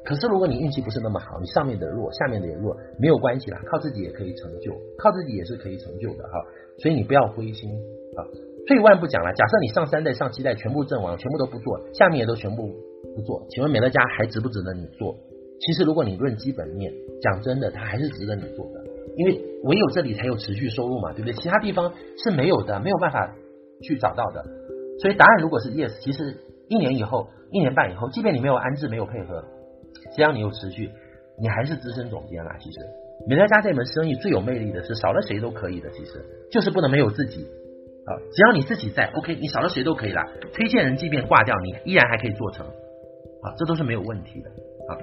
可是如果你运气不是那么好，你上面的弱，下面的也弱，没有关系啦，靠自己也可以成就，靠自己也是可以成就的哈。所以你不要灰心啊。退一万步讲了，假设你上三代、上七代全部阵亡，全部都不做，下面也都全部不做，请问美乐家还值不值得你做？其实如果你论基本面，讲真的，它还是值得你做的，因为唯有这里才有持续收入嘛，对不对？其他地方是没有的，没有办法去找到的。所以答案如果是 yes，其实一年以后。一年半以后，即便你没有安置，没有配合，只要你有持续，你还是资深总监啦。其实，美乐家这门生意最有魅力的是少了谁都可以的，其实就是不能没有自己啊。只要你自己在，OK，你少了谁都可以啦。推荐人即便挂掉，你依然还可以做成啊，这都是没有问题的啊。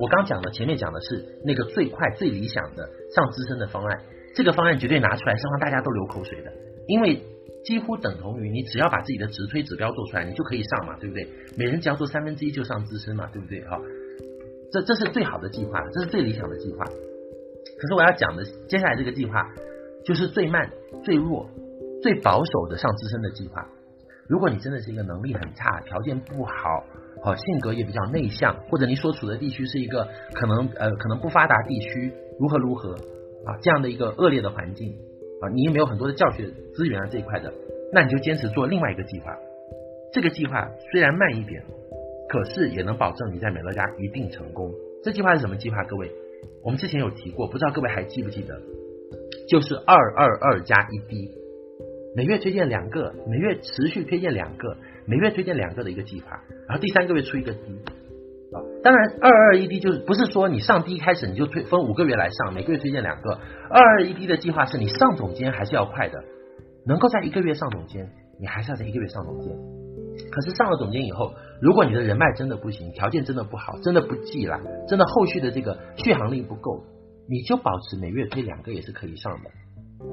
我刚讲的前面讲的是那个最快最理想的上资深的方案，这个方案绝对拿出来是让大家都流口水的，因为。几乎等同于你只要把自己的直推指标做出来，你就可以上嘛，对不对？每人只要做三分之一就上资深嘛，对不对？哈，这这是最好的计划，这是最理想的计划。可是我要讲的接下来这个计划，就是最慢、最弱、最保守的上资深的计划。如果你真的是一个能力很差、条件不好、好性格也比较内向，或者你所处的地区是一个可能呃可能不发达地区，如何如何啊这样的一个恶劣的环境。啊，你也没有很多的教学资源啊这一块的，那你就坚持做另外一个计划。这个计划虽然慢一点，可是也能保证你在美乐家一定成功。这计划是什么计划？各位，我们之前有提过，不知道各位还记不记得？就是二二二加一 D，每月推荐两个，每月持续推荐两个，每月推荐两个的一个计划，然后第三个月出一个 D。当然，二二一 D 就是不是说你上 D 开始你就推分五个月来上，每个月推荐两个。二二一 D 的计划是你上总监还是要快的，能够在一个月上总监，你还是要在一个月上总监。可是上了总监以后，如果你的人脉真的不行，条件真的不好，真的不济了，真的后续的这个续航力不够，你就保持每月推两个也是可以上的。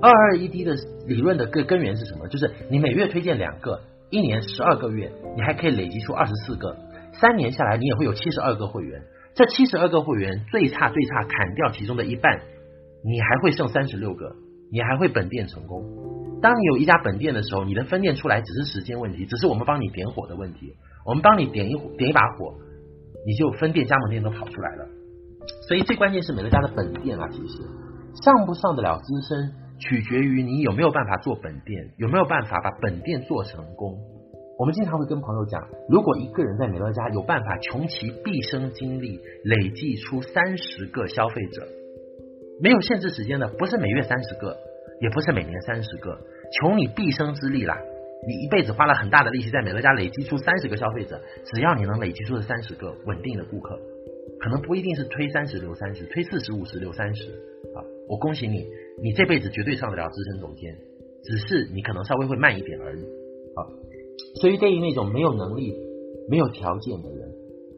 二二一 D 的理论的根根源是什么？就是你每月推荐两个，一年十二个月，你还可以累积出二十四个。三年下来，你也会有七十二个会员。这七十二个会员最差最差砍掉其中的一半，你还会剩三十六个，你还会本店成功。当你有一家本店的时候，你的分店出来只是时间问题，只是我们帮你点火的问题。我们帮你点一点一把火，你就分店加盟店都跑出来了。所以最关键是美乐家的本店啊，其实上不上得了资深，取决于你有没有办法做本店，有没有办法把本店做成功。我们经常会跟朋友讲，如果一个人在美乐家有办法穷其毕生精力累计出三十个消费者，没有限制时间的，不是每月三十个，也不是每年三十个，穷你毕生之力啦，你一辈子花了很大的力气在美乐家累积出三十个消费者，只要你能累积出这三十个稳定的顾客，可能不一定是推三十留三十，推四十五十留三十啊，我恭喜你，你这辈子绝对上得了资深总监，只是你可能稍微会慢一点而已啊。所以，对于那种没有能力、没有条件的人，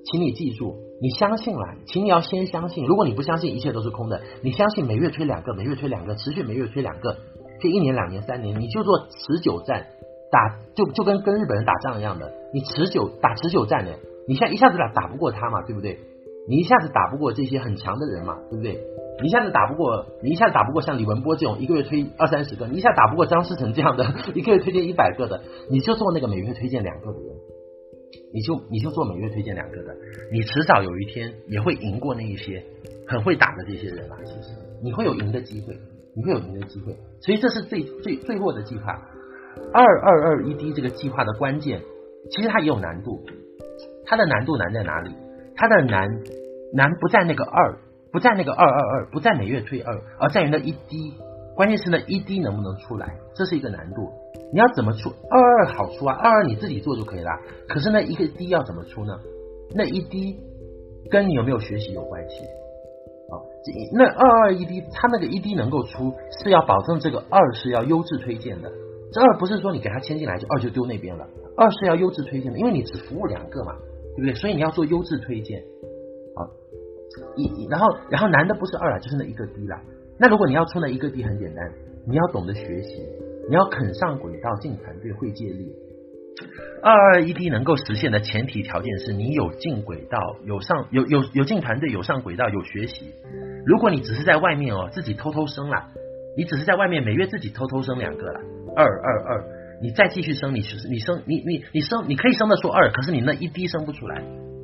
请你记住，你相信了，请你要先相信。如果你不相信，一切都是空的。你相信每月推两个，每月推两个，持续每月推两个，这一年、两年、三年，你就做持久战，打就就跟跟日本人打仗一样的，你持久打持久战的，你现在一下子打打不过他嘛，对不对？你一下子打不过这些很强的人嘛，对不对？你一下子打不过，你一下子打不过像李文波这种一个月推二三十个，你一下打不过张思成这样的一个月推荐一百个的，你就做那个每月推荐两个的人，你就你就做每月推荐两个的，你迟早有一天也会赢过那一些很会打的这些人啊，其实你会有赢的机会，你会有赢的机会，所以这是最最最弱的计划。二二二一 D 这个计划的关键，其实它也有难度，它的难度难在哪里？它的难难不在那个二。不在那个二二二，不在每月推二，而在于那一滴。关键是那一滴能不能出来，这是一个难度。你要怎么出？二二好出啊，二二你自己做就可以了。可是那一个滴要怎么出呢？那一滴跟你有没有学习有关系。啊，这那二二一滴，它那个一滴能够出，是要保证这个二是要优质推荐的。这二不是说你给他签进来就二就丢那边了，二是要优质推荐的，因为你只服务两个嘛，对不对？所以你要做优质推荐啊。一，然后，然后难的不是二啊，就是那一个 D 啦。那如果你要出那一个 D，很简单，你要懂得学习，你要肯上轨道，进团队，会借力。二二一 D 能够实现的前提条件是你有进轨道，有上有有有进团队，有上轨道，有学习。如果你只是在外面哦，自己偷偷升啦，你只是在外面每月自己偷偷升两个啦，二二二，你再继续升，你你升你你你升，你可以升得出二，可是你那一滴升不出来，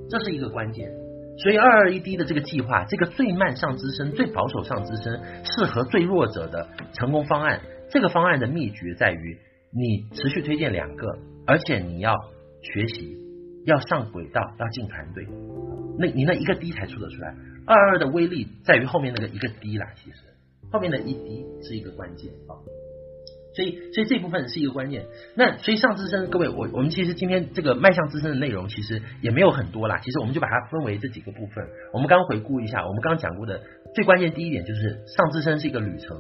这是一个关键。所以二二一滴的这个计划，这个最慢上资深、最保守上资深、适合最弱者的成功方案，这个方案的秘诀在于你持续推荐两个，而且你要学习，要上轨道，要进团队，那你那一个滴才出得出来。二二的威力在于后面那个一个滴啦，其实后面的一滴是一个关键啊。所以，所以这部分是一个关键。那所以上资深，各位，我我们其实今天这个迈向资深的内容其实也没有很多啦。其实我们就把它分为这几个部分。我们刚回顾一下，我们刚刚讲过的最关键第一点就是上资深是一个旅程。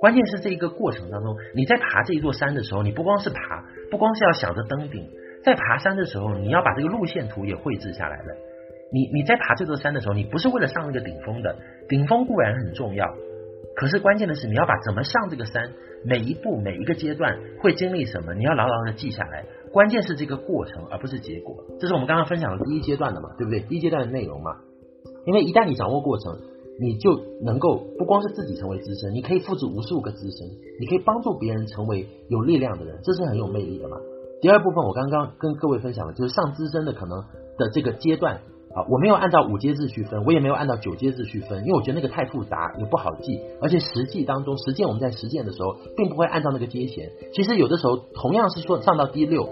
关键是这一个过程当中，你在爬这一座山的时候，你不光是爬，不光是要想着登顶，在爬山的时候，你要把这个路线图也绘制下来了。你你在爬这座山的时候，你不是为了上那个顶峰的，顶峰固然很重要。可是关键的是你要把怎么上这个山，每一步每一个阶段会经历什么，你要牢牢的记下来。关键是这个过程，而不是结果。这是我们刚刚分享的第一阶段的嘛，对不对？第一阶段的内容嘛。因为一旦你掌握过程，你就能够不光是自己成为资深，你可以复制无数个资深，你可以帮助别人成为有力量的人，这是很有魅力的嘛。第二部分我刚刚跟各位分享的就是上资深的可能的这个阶段啊，我没有按照五阶制去分，我也没有按照九阶制去分，因为我觉得那个太复杂也不好记，而且实际当中实践我们在实践的时候，并不会按照那个阶衔。其实有的时候同样是说上到第六，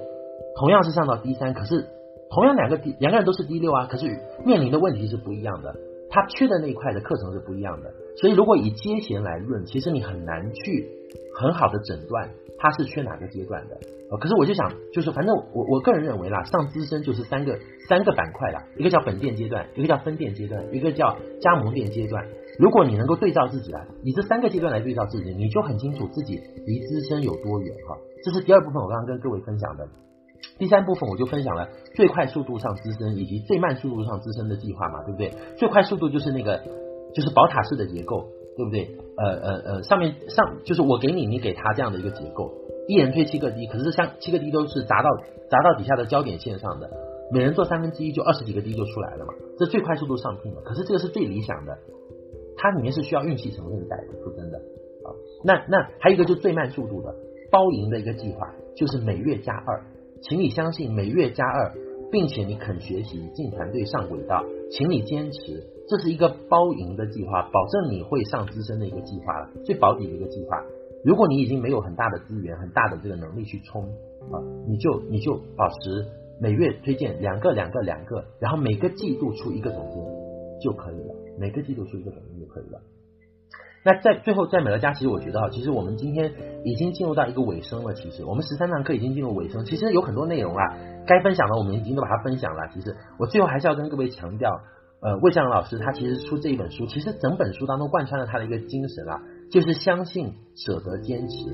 同样是上到第三，可是同样两个第两个人都是第六啊，可是面临的问题是不一样的。他缺的那一块的课程是不一样的，所以如果以阶衔来论，其实你很难去很好的诊断他是缺哪个阶段的。可是我就想，就是反正我我个人认为啦，上资深就是三个三个板块啦，一个叫本店阶段，一个叫分店阶段，一个叫加盟店阶段。如果你能够对照自己来，以这三个阶段来对照自己，你就很清楚自己离资深有多远哈。这是第二部分，我刚刚跟各位分享的。第三部分我就分享了最快速度上资深以及最慢速度上资深的计划嘛，对不对？最快速度就是那个就是宝塔式的结构，对不对？呃呃呃，上面上就是我给你，你给他这样的一个结构，一人推七个滴，可是像七个滴都是砸到砸到底下的焦点线上的，每人做三分之一就二十几个滴就出来了嘛，这最快速度上聘了。可是这个是最理想的，它里面是需要运气成分在的，说真的啊。那那还有一个就最慢速度的包赢的一个计划，就是每月加二。请你相信每月加二，并且你肯学习进团队上轨道，请你坚持，这是一个包赢的计划，保证你会上资深的一个计划了，最保底的一个计划。如果你已经没有很大的资源、很大的这个能力去冲啊，你就你就保持每月推荐两个、两个、两个，然后每个季度出一个总监就可以了，每个季度出一个总监就可以了。那在最后，在美乐家，其实我觉得哈，其实我们今天已经进入到一个尾声了。其实我们十三堂课已经进入尾声，其实有很多内容啊，该分享的我们已经都把它分享了。其实我最后还是要跟各位强调，呃，魏向老师他其实出这一本书，其实整本书当中贯穿了他的一个精神啊，就是相信、舍得、坚持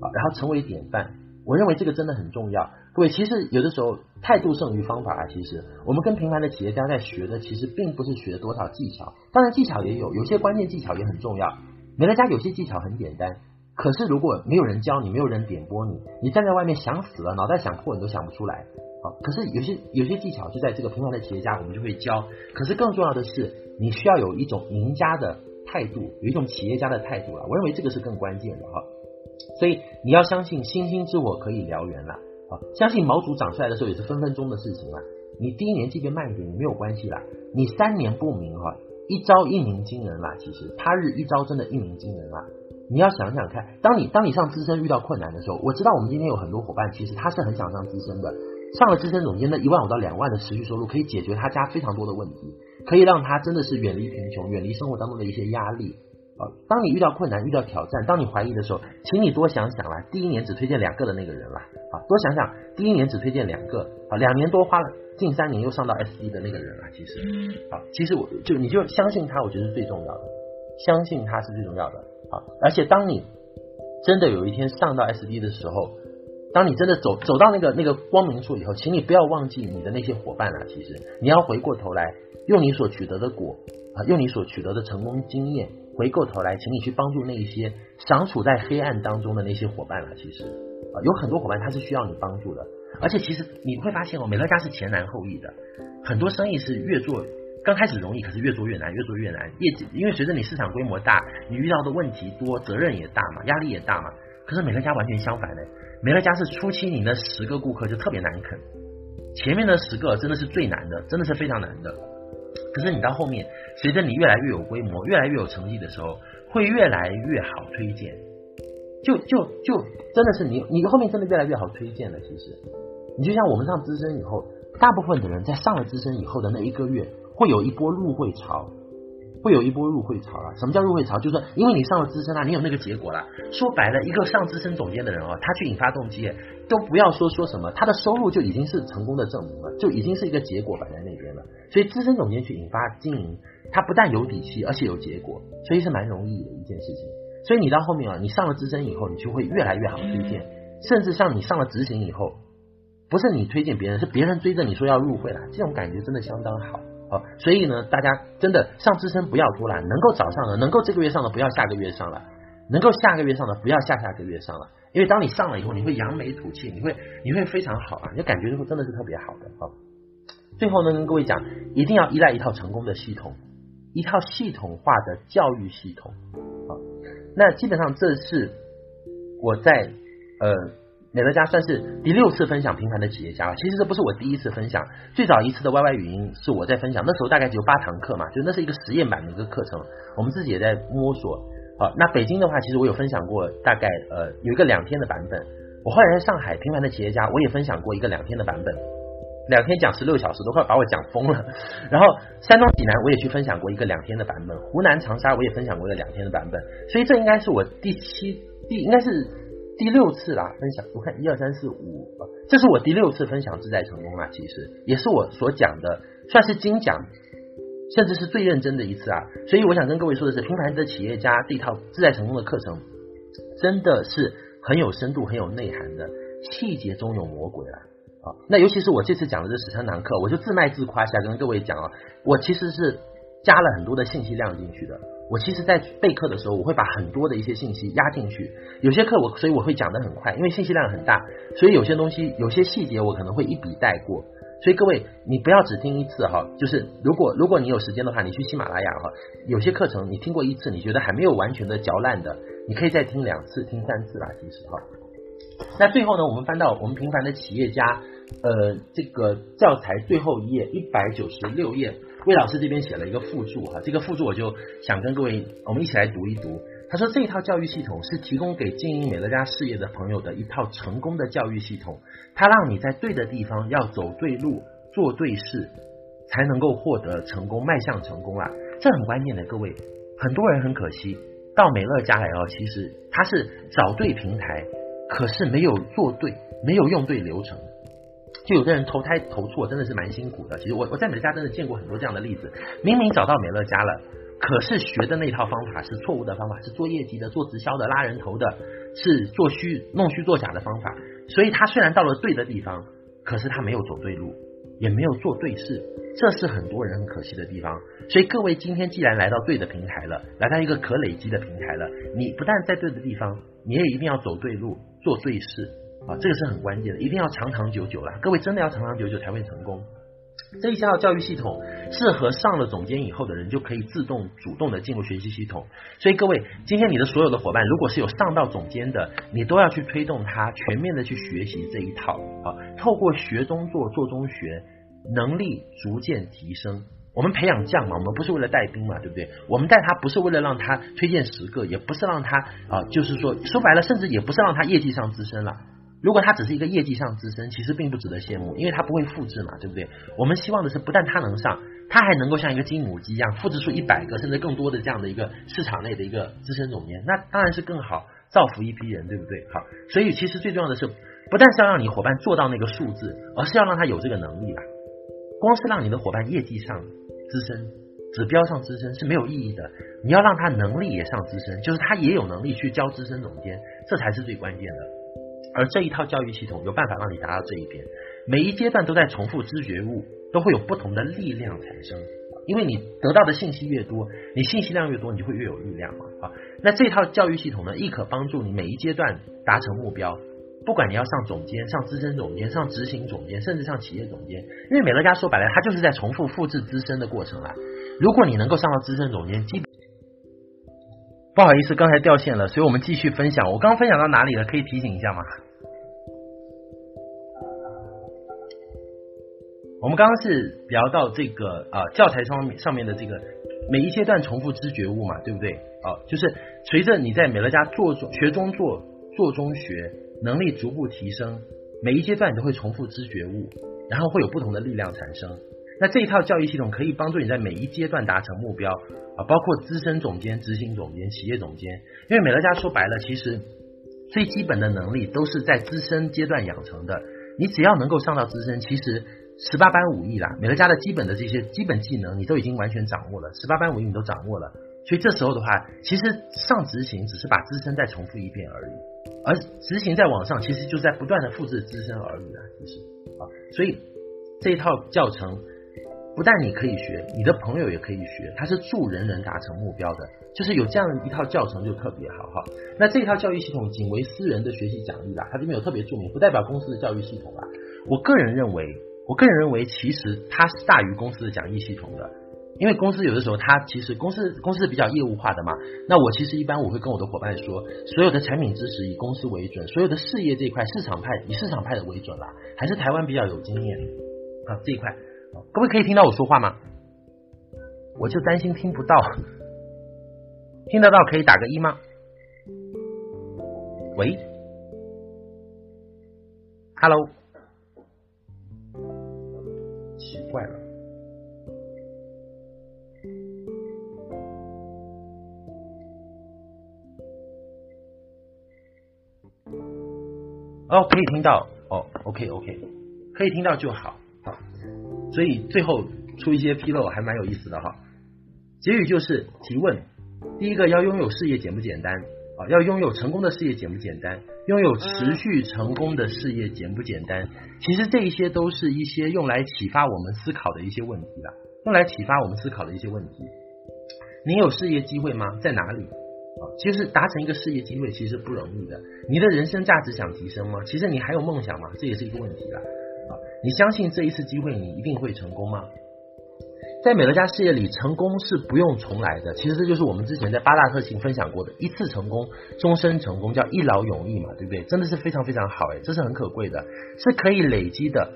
啊，然后成为典范。我认为这个真的很重要。各位，其实有的时候态度胜于方法啊。其实我们跟平凡的企业家在学的，其实并不是学多少技巧，当然技巧也有，有些关键技巧也很重要。美乐家有些技巧很简单，可是如果没有人教你，没有人点拨你，你站在外面想死了，脑袋想破你都想不出来。啊，可是有些有些技巧就在这个平凡的企业家，我们就会教。可是更重要的是，你需要有一种赢家的态度，有一种企业家的态度了。我认为这个是更关键的哈。所以你要相信星星之火可以燎原了。啊，相信毛竹长出来的时候也是分分钟的事情了。你第一年即便慢一点，你没有关系啦。你三年不明哈，一朝一鸣惊人啦。其实他日一朝真的一鸣惊人啦。你要想想看，当你当你上资深遇到困难的时候，我知道我们今天有很多伙伴，其实他是很想上资深的。上了资深总监的一万五到两万的持续收入，可以解决他家非常多的问题，可以让他真的是远离贫穷，远离生活当中的一些压力啊。当你遇到困难、遇到挑战、当你怀疑的时候，请你多想想啦，第一年只推荐两个的那个人啦，啊，多想想第一年只推荐两个，啊，两年多花了近三年又上到 SD 的那个人啦，其实，啊，其实我就你就相信他，我觉得是最重要的，相信他是最重要的，啊，而且当你真的有一天上到 SD 的时候，当你真的走走到那个那个光明处以后，请你不要忘记你的那些伙伴啊，其实你要回过头来用你所取得的果啊，用你所取得的成功经验。回过头来，请你去帮助那一些尚处在黑暗当中的那些伙伴了。其实啊，有很多伙伴他是需要你帮助的，而且其实你会发现哦，美乐家是前难后易的，很多生意是越做刚开始容易，可是越做越难，越做越难。业绩因为随着你市场规模大，你遇到的问题多，责任也大嘛，压力也大嘛。可是美乐家完全相反的，美乐家是初期你那十个顾客就特别难啃，前面的十个真的是最难的，真的是非常难的。可是你到后面，随着你越来越有规模，越来越有成绩的时候，会越来越好推荐。就就就真的是你，你后面真的越来越好推荐了。其实，你就像我们上资深以后，大部分的人在上了资深以后的那一个月，会有一波入会潮。会有一波入会潮了。什么叫入会潮？就是说，因为你上了资深啊，你有那个结果了。说白了，一个上资深总监的人哦，他去引发动机，都不要说说什么，他的收入就已经是成功的证明了，就已经是一个结果摆在那边了。所以资深总监去引发经营，他不但有底气，而且有结果，所以是蛮容易的一件事情。所以你到后面啊，你上了资深以后，你就会越来越好推荐，甚至像你上了执行以后，不是你推荐别人，是别人追着你说要入会了，这种感觉真的相当好。所以呢，大家真的上支撑不要拖拉，能够早上的，能够这个月上的不要下个月上了，能够下个月上的不要下下个月上了，因为当你上了以后，你会扬眉吐气，你会你会非常好啊，你感觉会真的是特别好的啊。最后呢，跟各位讲，一定要依赖一套成功的系统，一套系统化的教育系统啊。那基本上这是我在呃。美乐家算是第六次分享平凡的企业家了。其实这不是我第一次分享，最早一次的 YY 语音是我在分享，那时候大概只有八堂课嘛，就那是一个实验版的一个课程，我们自己也在摸索。好，那北京的话，其实我有分享过，大概呃有一个两天的版本。我后来在上海平凡的企业家，我也分享过一个两天的版本，两天讲十六小时都快把我讲疯了。然后山东济南我也去分享过一个两天的版本，湖南长沙我也分享过一个两天的版本，所以这应该是我第七第应该是。第六次啦，分享我看一二三四五，这是我第六次分享自在成功啦，其实也是我所讲的，算是精讲，甚至是最认真的一次啊。所以我想跟各位说的是，平凡的企业家这套自在成功的课程，真的是很有深度、很有内涵的，细节中有魔鬼啦。啊。那尤其是我这次讲的这十三堂课，我就自卖自夸一下跟各位讲啊，我其实是加了很多的信息量进去的。我其实，在备课的时候，我会把很多的一些信息压进去。有些课我，所以我会讲得很快，因为信息量很大，所以有些东西，有些细节我可能会一笔带过。所以各位，你不要只听一次哈，就是如果如果你有时间的话，你去喜马拉雅哈，有些课程你听过一次，你觉得还没有完全的嚼烂的，你可以再听两次、听三次啦，其实哈。那最后呢，我们翻到我们平凡的企业家，呃，这个教材最后一页，一百九十六页。魏老师这边写了一个附注哈，这个附注我就想跟各位我们一起来读一读。他说，这一套教育系统是提供给经营美乐家事业的朋友的一套成功的教育系统，它让你在对的地方要走对路，做对事，才能够获得成功，迈向成功啊！这很关键的，各位，很多人很可惜到美乐家来哦，其实他是找对平台，可是没有做对，没有用对流程。就有的人投胎投错，真的是蛮辛苦的。其实我我在美乐家真的见过很多这样的例子，明明找到美乐家了，可是学的那套方法是错误的方法，是做业绩的、做直销的、拉人头的，是做虚弄虚作假的方法。所以他虽然到了对的地方，可是他没有走对路，也没有做对事，这是很多人很可惜的地方。所以各位今天既然来到对的平台了，来到一个可累积的平台了，你不但在对的地方，你也一定要走对路，做对事。啊，这个是很关键的，一定要长长久久啦。各位真的要长长久久才会成功。这一套教育系统适合上了总监以后的人，就可以自动主动的进入学习系统。所以各位，今天你的所有的伙伴，如果是有上到总监的，你都要去推动他全面的去学习这一套啊。透过学中做，做中学，能力逐渐提升。我们培养将嘛，我们不是为了带兵嘛，对不对？我们带他不是为了让他推荐十个，也不是让他啊，就是说说白了，甚至也不是让他业绩上资深了。如果他只是一个业绩上资深，其实并不值得羡慕，因为他不会复制嘛，对不对？我们希望的是，不但他能上，他还能够像一个金母鸡一样，复制出一百个甚至更多的这样的一个市场内的一个资深总监，那当然是更好，造福一批人，对不对？好，所以其实最重要的是，不但是要让你伙伴做到那个数字，而是要让他有这个能力吧。光是让你的伙伴业绩上资深，指标上资深是没有意义的，你要让他能力也上资深，就是他也有能力去教资深总监，这才是最关键的。而这一套教育系统有办法让你达到这一边，每一阶段都在重复知觉物，都会有不同的力量产生。因为你得到的信息越多，你信息量越多，你就会越有力量嘛。啊，那这套教育系统呢，亦可帮助你每一阶段达成目标。不管你要上总监、上资深总监、上执行总监，甚至上企业总监，因为美乐家说白了，它就是在重复复制资深的过程啦。如果你能够上到资深总监，基本不好意思，刚才掉线了，所以我们继续分享。我刚分享到哪里了？可以提醒一下吗？我们刚刚是聊到这个啊教材上面上面的这个每一阶段重复知觉悟嘛，对不对？啊，就是随着你在美乐家做中学中做做中学，能力逐步提升，每一阶段你都会重复知觉悟，然后会有不同的力量产生。那这一套教育系统可以帮助你在每一阶段达成目标啊，包括资深总监、执行总监、企业总监。因为美乐家说白了，其实最基本的能力都是在资深阶段养成的。你只要能够上到资深，其实。十八般武艺啦，美乐家的基本的这些基本技能，你都已经完全掌握了。十八般武艺你都掌握了，所以这时候的话，其实上执行只是把资深再重复一遍而已，而执行再往上，其实就在不断的复制资深而已啦，其实啊，所以这一套教程不但你可以学，你的朋友也可以学，它是助人人达成目标的，就是有这样一套教程就特别好哈。那这套教育系统仅为私人的学习奖励啦，它这边有特别注明，不代表公司的教育系统啦。我个人认为，我个人认为，其实它是大于公司的讲义系统的，因为公司有的时候它其实公司公司比较业务化的嘛。那我其实一般我会跟我的伙伴说，所有的产品知识以公司为准，所有的事业这一块市场派以市场派的为准啦，还是台湾比较有经验啊这一块。各位可以听到我说话吗？我就担心听不到，听得到可以打个一吗？喂，Hello，奇怪了。哦，可以听到哦，OK OK，可以听到就好。所以最后出一些纰漏还蛮有意思的哈。结语就是提问：第一个要拥有事业简不简单啊？要拥有成功的事业简不简单？拥有持续成功的事业简不简单？其实这一些都是一些用来启发我们思考的一些问题啦，用来启发我们思考的一些问题。你有事业机会吗？在哪里啊？其实达成一个事业机会其实不容易的。你的人生价值想提升吗？其实你还有梦想吗？这也是一个问题啦。你相信这一次机会你一定会成功吗？在美乐家事业里，成功是不用重来的。其实这就是我们之前在八大特勤分享过的，一次成功，终身成功，叫一劳永逸嘛，对不对？真的是非常非常好诶，这是很可贵的，是可以累积的。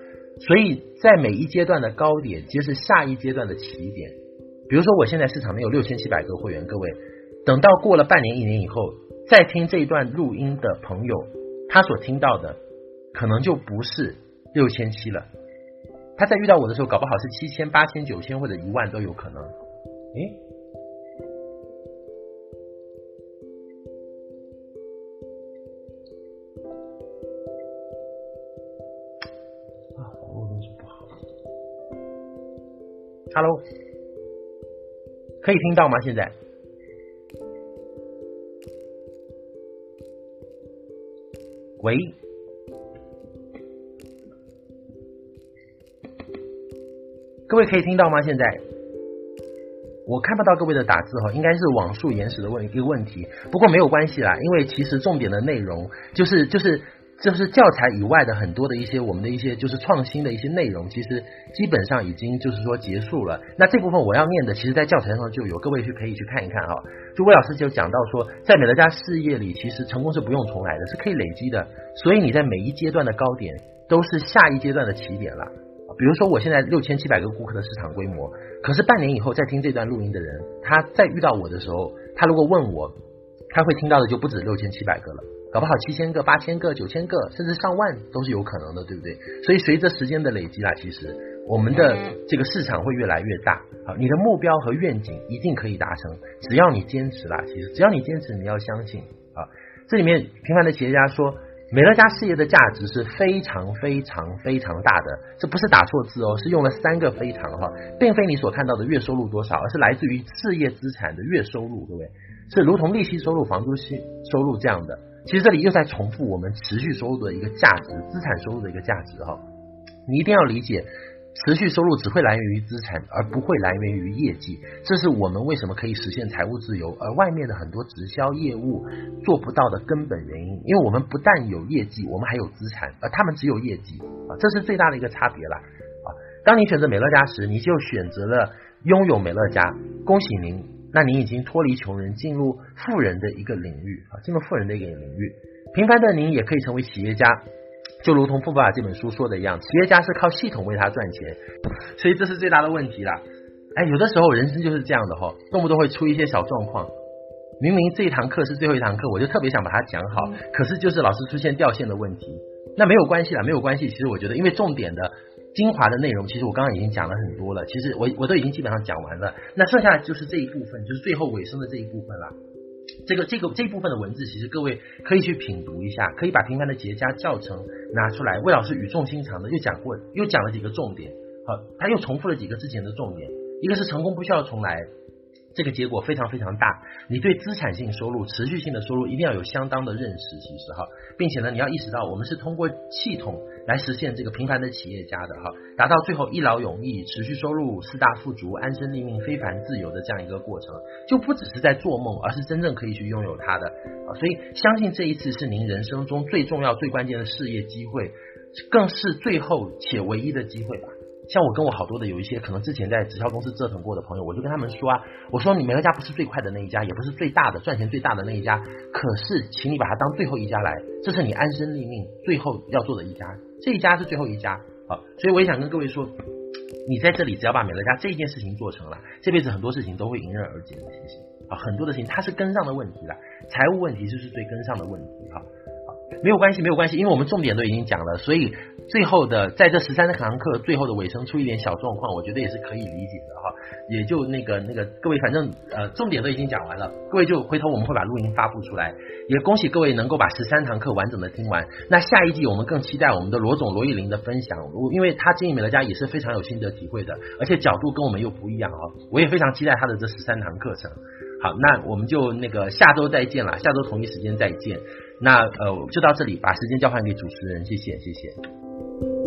所以在每一阶段的高点，皆是下一阶段的起点。比如说，我现在市场内有六千七百个会员，各位，等到过了半年、一年以后，再听这一段录音的朋友，他所听到的可能就不是。六千七了，他在遇到我的时候，搞不好是七千、八千、九千或者一万都有可能。诶，啊，网络东西不好。Hello，可以听到吗？现在？喂？各位可以听到吗？现在我看不到各位的打字哈，应该是网速延时的问一个问题。不过没有关系啦，因为其实重点的内容就是就是就是教材以外的很多的一些我们的一些就是创新的一些内容，其实基本上已经就是说结束了。那这部分我要念的，其实在教材上就有，各位去可以去看一看哈。就魏老师就讲到说，在美乐家事业里，其实成功是不用重来的，是可以累积的。所以你在每一阶段的高点，都是下一阶段的起点了。比如说，我现在六千七百个顾客的市场规模，可是半年以后再听这段录音的人，他再遇到我的时候，他如果问我，他会听到的就不止六千七百个了，搞不好七千个、八千个、九千个，甚至上万都是有可能的，对不对？所以随着时间的累积啦，其实我们的这个市场会越来越大。好，你的目标和愿景一定可以达成，只要你坚持啦。其实只要你坚持，你要相信啊。这里面平凡的企业家说。美乐家事业的价值是非常非常非常大的，这不是打错字哦，是用了三个非常哈，并非你所看到的月收入多少，而是来自于事业资产的月收入，各位是如同利息收入、房租息收入这样的。其实这里又在重复我们持续收入的一个价值，资产收入的一个价值哈，你一定要理解。持续收入只会来源于资产，而不会来源于业绩。这是我们为什么可以实现财务自由，而外面的很多直销业务做不到的根本原因。因为我们不但有业绩，我们还有资产，而他们只有业绩啊，这是最大的一个差别了啊。当你选择美乐家时，你就选择了拥有美乐家。恭喜您，那您已经脱离穷人，进入富人的一个领域啊，进入富人的一个领域。平凡的您也可以成为企业家。就如同《富爸爸》这本书说的一样，企业家是靠系统为他赚钱，所以这是最大的问题啦。哎，有的时候人生就是这样的哈，动不动会出一些小状况。明明这一堂课是最后一堂课，我就特别想把它讲好，可是就是老是出现掉线的问题。那没有关系啦，没有关系。其实我觉得，因为重点的精华的内容，其实我刚刚已经讲了很多了。其实我我都已经基本上讲完了，那剩下的就是这一部分，就是最后尾声的这一部分了。这个这个这部分的文字，其实各位可以去品读一下，可以把平凡的结痂教程拿出来。魏老师语重心长的又讲过，又讲了几个重点，好，他又重复了几个之前的重点。一个是成功不需要重来，这个结果非常非常大，你对资产性收入、持续性的收入一定要有相当的认识，其实哈，并且呢，你要意识到我们是通过系统来实现这个平凡的企业家的哈，达到最后一劳永逸、持续收入、四大富足、安身立命、非凡自由的这样一个过程，就不只是在做梦，而是真正可以去拥有它的啊！所以，相信这一次是您人生中最重要、最关键的事业机会，更是最后且唯一的机会吧。像我跟我好多的有一些可能之前在直销公司折腾过的朋友，我就跟他们说啊，我说你美乐家不是最快的那一家，也不是最大的赚钱最大的那一家，可是请你把它当最后一家来，这是你安身立命最后要做的一家，这一家是最后一家啊，所以我也想跟各位说，你在这里只要把美乐家这一件事情做成了，这辈子很多事情都会迎刃而解的，信心啊，很多的事情它是跟上的问题了，财务问题就是最跟上的问题哈。没有关系，没有关系，因为我们重点都已经讲了，所以最后的在这十三堂课最后的尾声出一点小状况，我觉得也是可以理解的哈。也就那个那个各位，反正呃重点都已经讲完了，各位就回头我们会把录音发布出来，也恭喜各位能够把十三堂课完整的听完。那下一季我们更期待我们的罗总罗玉玲的分享，因为他经营美乐家也是非常有心得体会的，而且角度跟我们又不一样啊，我也非常期待他的这十三堂课程。好，那我们就那个下周再见了，下周同一时间再见。那呃，就到这里，把时间交还给主持人，谢谢，谢谢。